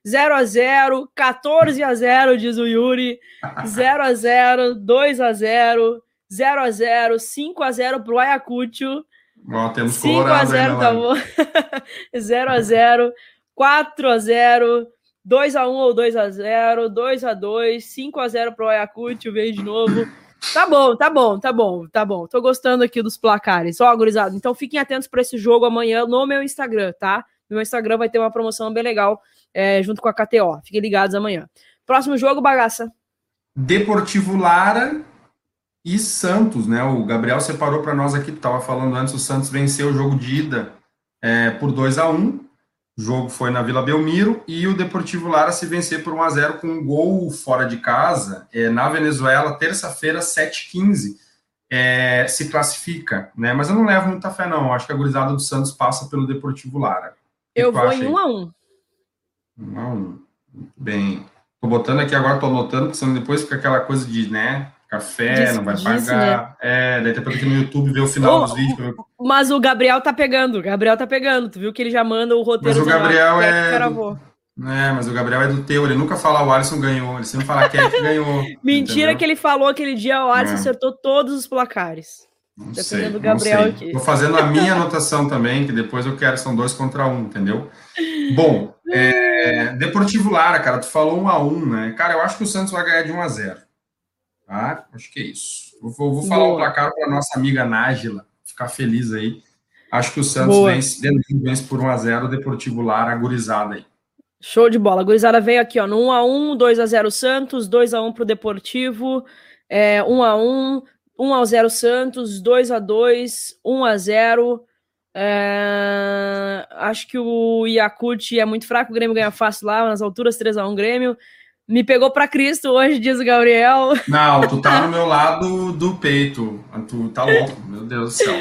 0 a 0 14 a 0 diz o Yuri. 0 a 0 2 a 0 0 a 0 5 a 0 pro Ayacucho. Ó, temos 5 a 0 tá bom. 0 a 0 4 a 0 2x1 ou 2x0, 2x2, 5x0 pro Ayacucho, veio de novo. Tá bom, tá bom, tá bom, tá bom. Tô gostando aqui dos placares. Ó, gurizada, então fiquem atentos para esse jogo amanhã no meu Instagram, tá? No meu Instagram vai ter uma promoção bem legal é, junto com a KTO. Fiquem ligados amanhã. Próximo jogo, bagaça. Deportivo Lara e Santos, né? O Gabriel separou para nós aqui, tava falando antes, o Santos venceu o jogo de ida é, por 2 a 1 o jogo foi na Vila Belmiro e o Deportivo Lara se vencer por 1 a 0 com um gol fora de casa é, na Venezuela, terça-feira, 7h15. É, se classifica, né? Mas eu não levo muita fé, não. Acho que a gurizada do Santos passa pelo Deportivo Lara. Eu vou em 1 a 1 1 a 1 Bem. Tô botando aqui agora, tô anotando, porque senão depois fica aquela coisa de, né? Café, não vai pagar. Né? É, daí depois aqui no YouTube ver o final dos vídeos. Mas o Gabriel tá pegando, o Gabriel tá pegando. Tu viu que ele já manda o roteiro. Mas o Gabriel lá, é. Do... É, mas o Gabriel é do teu, ele nunca fala o Alisson ganhou, ele sempre fala que é que ganhou. Mentira entendeu? que ele falou aquele dia, o Alisson é. acertou todos os placares. Não sei, do Gabriel não sei. aqui. Tô fazendo a minha anotação também, que depois eu quero, são dois contra um, entendeu? Bom, é, Deportivo Lara, cara, tu falou um a um, né? Cara, eu acho que o Santos vai ganhar de 1 a 0 Tá? Acho que é isso. Vou, vou falar Boa. o placar para a nossa amiga Nájila ficar feliz aí. Acho que o Santos Boa. vence, vence por 1x0 o Deportivo Lara, agorizada aí. Show de bola. A gurizada veio aqui, ó, no 1x1, 2x0 Santos, 2x1 para o Deportivo, é, 1x1, 1x0 Santos, 2x2, 1x0. É, acho que o Yakut é muito fraco, o Grêmio ganha fácil lá, nas alturas, 3x1 Grêmio. Me pegou para Cristo hoje, diz o Gabriel. Não, tu tá no meu lado do peito. Tu tá louco, meu Deus do céu.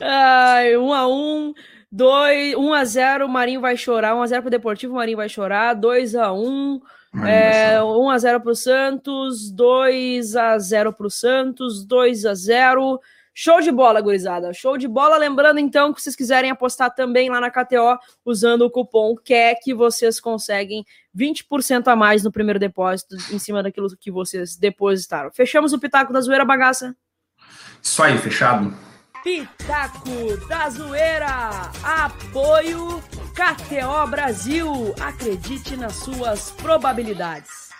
Ai, um a um, dois, um a zero, o Marinho vai chorar. Um a zero pro Deportivo, o Marinho vai chorar. Dois a um, é, um a zero pro Santos. Dois a zero pro Santos. Dois a zero. Show de bola, gurizada. Show de bola. Lembrando, então, que vocês quiserem apostar também lá na KTO, usando o cupom QUEC, vocês conseguem 20% a mais no primeiro depósito em cima daquilo que vocês depositaram. Fechamos o Pitaco da Zoeira, bagaça? Isso aí, fechado. Pitaco da Zoeira. Apoio KTO Brasil. Acredite nas suas probabilidades.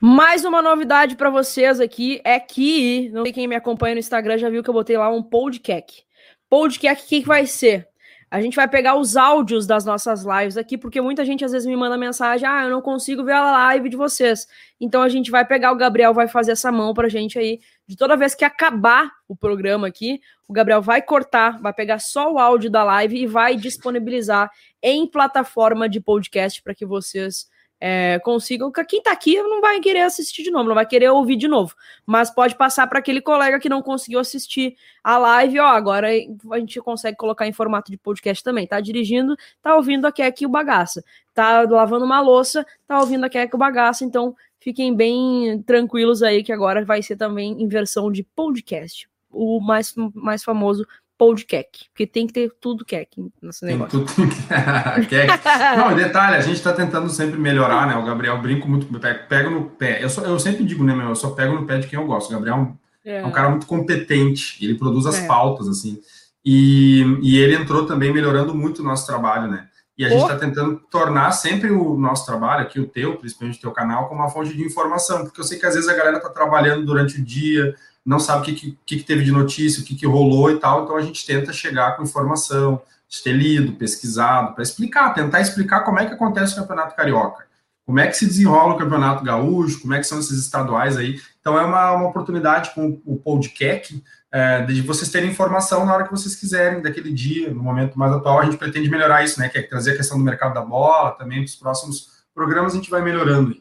Mais uma novidade para vocês aqui é que, não sei quem me acompanha no Instagram já viu que eu botei lá um podcast. Podcast, o que, que vai ser? A gente vai pegar os áudios das nossas lives aqui, porque muita gente às vezes me manda mensagem: ah, eu não consigo ver a live de vocês. Então a gente vai pegar, o Gabriel vai fazer essa mão pra gente aí, de toda vez que acabar o programa aqui, o Gabriel vai cortar, vai pegar só o áudio da live e vai disponibilizar em plataforma de podcast para que vocês é, consigam. Quem tá aqui não vai querer assistir de novo, não vai querer ouvir de novo. Mas pode passar para aquele colega que não conseguiu assistir a live, ó. Agora a gente consegue colocar em formato de podcast também. Tá dirigindo, tá ouvindo aqui aqui o bagaça. Tá lavando uma louça, tá ouvindo aqui aqui o bagaça. Então fiquem bem tranquilos aí que agora vai ser também em versão de podcast. O mais, mais famoso podcast, porque tem que ter tudo kek nesse negócio. Tem tudo Não, detalhe, a gente está tentando sempre melhorar, né? O Gabriel brinco muito, pego no pé. Eu, só, eu sempre digo, né, meu? Eu só pego no pé de quem eu gosto. O Gabriel é um, é. é um cara muito competente, ele produz as é. pautas, assim. E, e ele entrou também melhorando muito o nosso trabalho, né? E a gente está tentando tornar sempre o nosso trabalho, aqui o teu, principalmente o teu canal, como uma fonte de informação, porque eu sei que às vezes a galera está trabalhando durante o dia, não sabe o que, que, que teve de notícia, o que, que rolou e tal, então a gente tenta chegar com informação, de ter lido, pesquisado, para explicar, tentar explicar como é que acontece o Campeonato Carioca, como é que se desenrola o Campeonato Gaúcho, como é que são esses estaduais aí. Então é uma, uma oportunidade com o podcast é, de vocês terem informação na hora que vocês quiserem, daquele dia, no momento mais atual, a gente pretende melhorar isso, né? Que é trazer a questão do mercado da bola, também para os próximos programas a gente vai melhorando.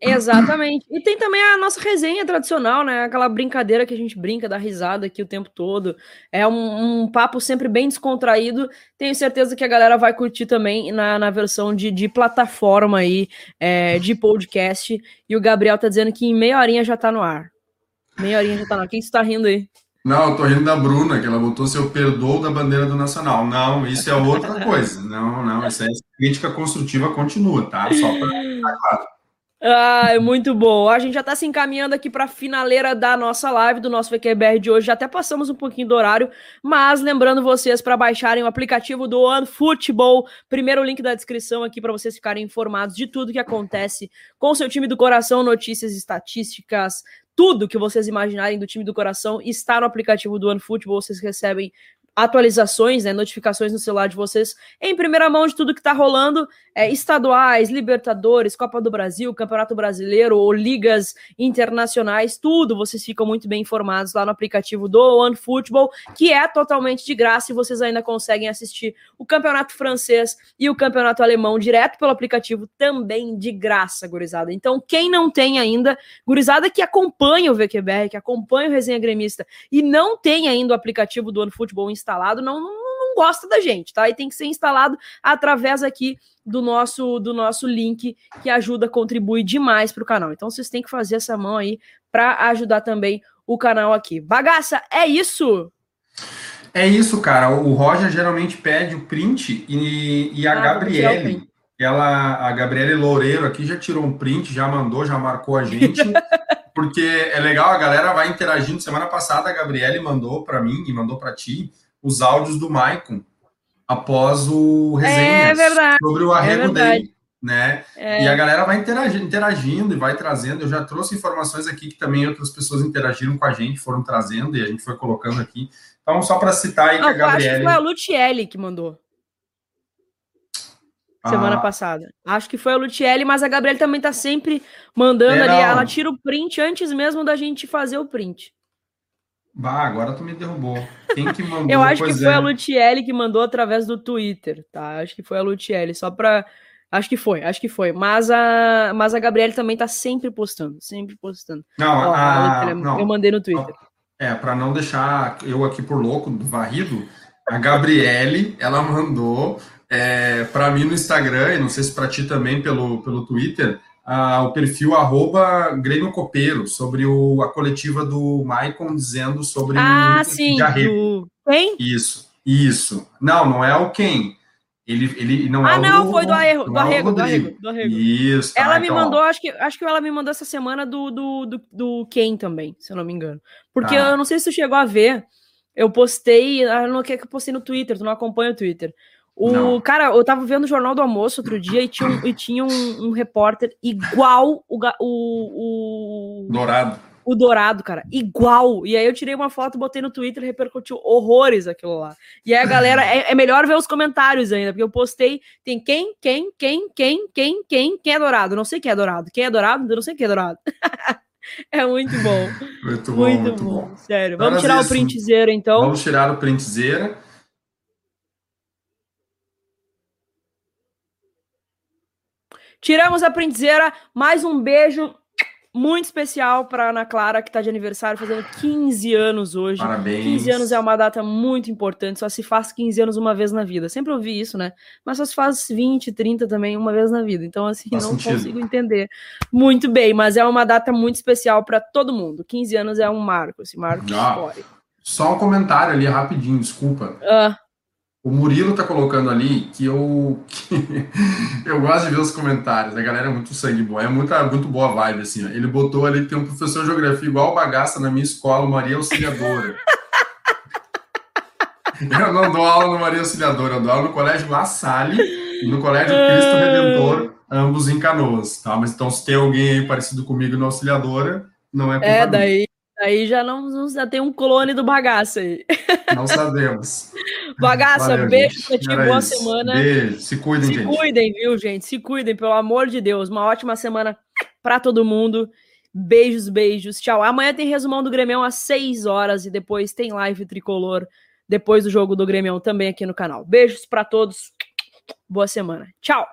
Exatamente. E tem também a nossa resenha tradicional, né? Aquela brincadeira que a gente brinca, dá risada aqui o tempo todo. É um, um papo sempre bem descontraído. Tenho certeza que a galera vai curtir também na, na versão de, de plataforma aí, é, de podcast. E o Gabriel tá dizendo que em meia horinha já tá no ar. Meia horinha já tá no ar. Quem você tá rindo aí? Não, eu tô rindo da Bruna, que ela botou seu perdoo da bandeira do Nacional. Não, isso é outra coisa. Não, não, essa é crítica construtiva continua, tá? Só pra. Ah, é muito bom. A gente já está se encaminhando aqui para a finaleira da nossa live, do nosso VQBR de hoje. Já até passamos um pouquinho do horário, mas lembrando vocês para baixarem o aplicativo do OneFootball. Primeiro link da descrição aqui para vocês ficarem informados de tudo que acontece com o seu time do coração, notícias, estatísticas, tudo que vocês imaginarem do time do coração está no aplicativo do OneFootball. Vocês recebem atualizações, né, notificações no celular de vocês em primeira mão de tudo que está rolando, é, estaduais, Libertadores, Copa do Brasil, Campeonato Brasileiro ou ligas internacionais, tudo vocês ficam muito bem informados lá no aplicativo do OneFootball, que é totalmente de graça e vocês ainda conseguem assistir o Campeonato Francês e o Campeonato Alemão direto pelo aplicativo também de graça, gurizada. Então, quem não tem ainda, gurizada que acompanha o VQBR, que acompanha o Resenha Gremista e não tem ainda o aplicativo do OneFootball instalado, instalado não, não, não gosta da gente, tá? E tem que ser instalado através aqui do nosso do nosso link que ajuda, contribui demais para o canal. Então vocês têm que fazer essa mão aí para ajudar também o canal aqui. Bagaça, é isso? É isso, cara. O Roger geralmente pede o print e, e a ah, Gabriele, ela, a Gabriele Loureiro aqui já tirou um print, já mandou, já marcou a gente. porque é legal, a galera vai interagindo. Semana passada a Gabriele mandou para mim e mandou para ti os áudios do Maicon após o resenha é sobre o arrego é dele, né? É. E a galera vai interagindo, interagindo e vai trazendo. Eu já trouxe informações aqui que também outras pessoas interagiram com a gente, foram trazendo e a gente foi colocando aqui. Então, só para citar aí Não, que a Gabriele... Acho que foi a Lutielli que mandou. Semana ah. passada. Acho que foi a Lutielli, mas a Gabriele também tá sempre mandando ali. Ela tira o print antes mesmo da gente fazer o print. Bah, agora tu me derrubou. Quem que mandou? Eu acho que foi é. a Lutielli que mandou através do Twitter, tá? Acho que foi a Lutielli, só pra. Acho que foi, acho que foi. Mas a, mas a Gabriele também tá sempre postando, sempre postando. Não, Ó, a, não. eu mandei no Twitter. É, para não deixar eu aqui por louco, varrido, a Gabriele, ela mandou é, para mim no Instagram, e não sei se para ti também pelo, pelo Twitter, ah, o perfil arroba Grêmio Copeiro, sobre o, a coletiva do Maicon dizendo sobre ah, o sim, do... quem? Isso, isso. Não, não é o quem. Ele, ele não ah, é não, o, foi do Arrego, do Arrego, do Arrego, do Arrego. Isso. Tá, ela me então, mandou, acho que, acho que ela me mandou essa semana do, do, do, do Ken também, se eu não me engano. Porque tá. eu não sei se tu chegou a ver, eu postei, ah, não que eu postei no Twitter, tu não acompanha o Twitter O Não. cara, eu tava vendo o Jornal do Almoço outro dia e tinha um, e tinha um, um repórter igual o, o, o, Dourado. o Dourado, cara, igual. E aí eu tirei uma foto, botei no Twitter repercutiu horrores aquilo lá. E aí a galera, é, é melhor ver os comentários ainda, porque eu postei, tem quem, quem, quem, quem, quem, quem, quem é Dourado? Não sei quem é Dourado. Quem é Dourado? Eu não sei quem é Dourado. é muito bom, Muito bom, muito, muito, bom. bom. Sério. Agora, Vamos tirar às o vezes, printzeiro, então. Vamos tirar o printzeira. Tiramos a printzeira, mais um beijo muito especial para Ana Clara, que está de aniversário, fazendo 15 anos hoje. Parabéns. 15 anos é uma data muito importante, só se faz 15 anos uma vez na vida. Sempre ouvi isso, né? Mas só se faz 20, 30 também uma vez na vida. Então, assim, Faz não sentido. consigo entender muito bem, mas é uma data muito especial para todo mundo. 15 anos é um marco, esse marco Ah. histórico. Só um comentário ali rapidinho, desculpa. Ah, O Murilo tá colocando ali que eu que eu gosto de ver os comentários. A galera é muito sangue bom, é muita, muito boa vibe assim. ó. Ele botou ali que tem um professor de geografia igual bagaça na minha escola, Maria Auxiliadora. eu não dou aula no Maria Auxiliadora, eu dou aula no Colégio La Salle e no Colégio Cristo Redentor, ambos em Canoas, tá? Mas então se tem alguém aí parecido comigo na Auxiliadora, não é é, daí, daí já não, não já tem um clone do bagaço aí. Não sabemos. Bagaça, Valeu, beijo gente. pra ti, Era boa isso. semana. Beijo, se cuidem, Se gente. cuidem, viu, gente? Se cuidem, pelo amor de Deus. Uma ótima semana pra todo mundo. Beijos, beijos. Tchau. Amanhã tem resumão do Grêmio às 6 horas e depois tem live tricolor depois do jogo do Grêmio também aqui no canal. Beijos pra todos. Boa semana. Tchau.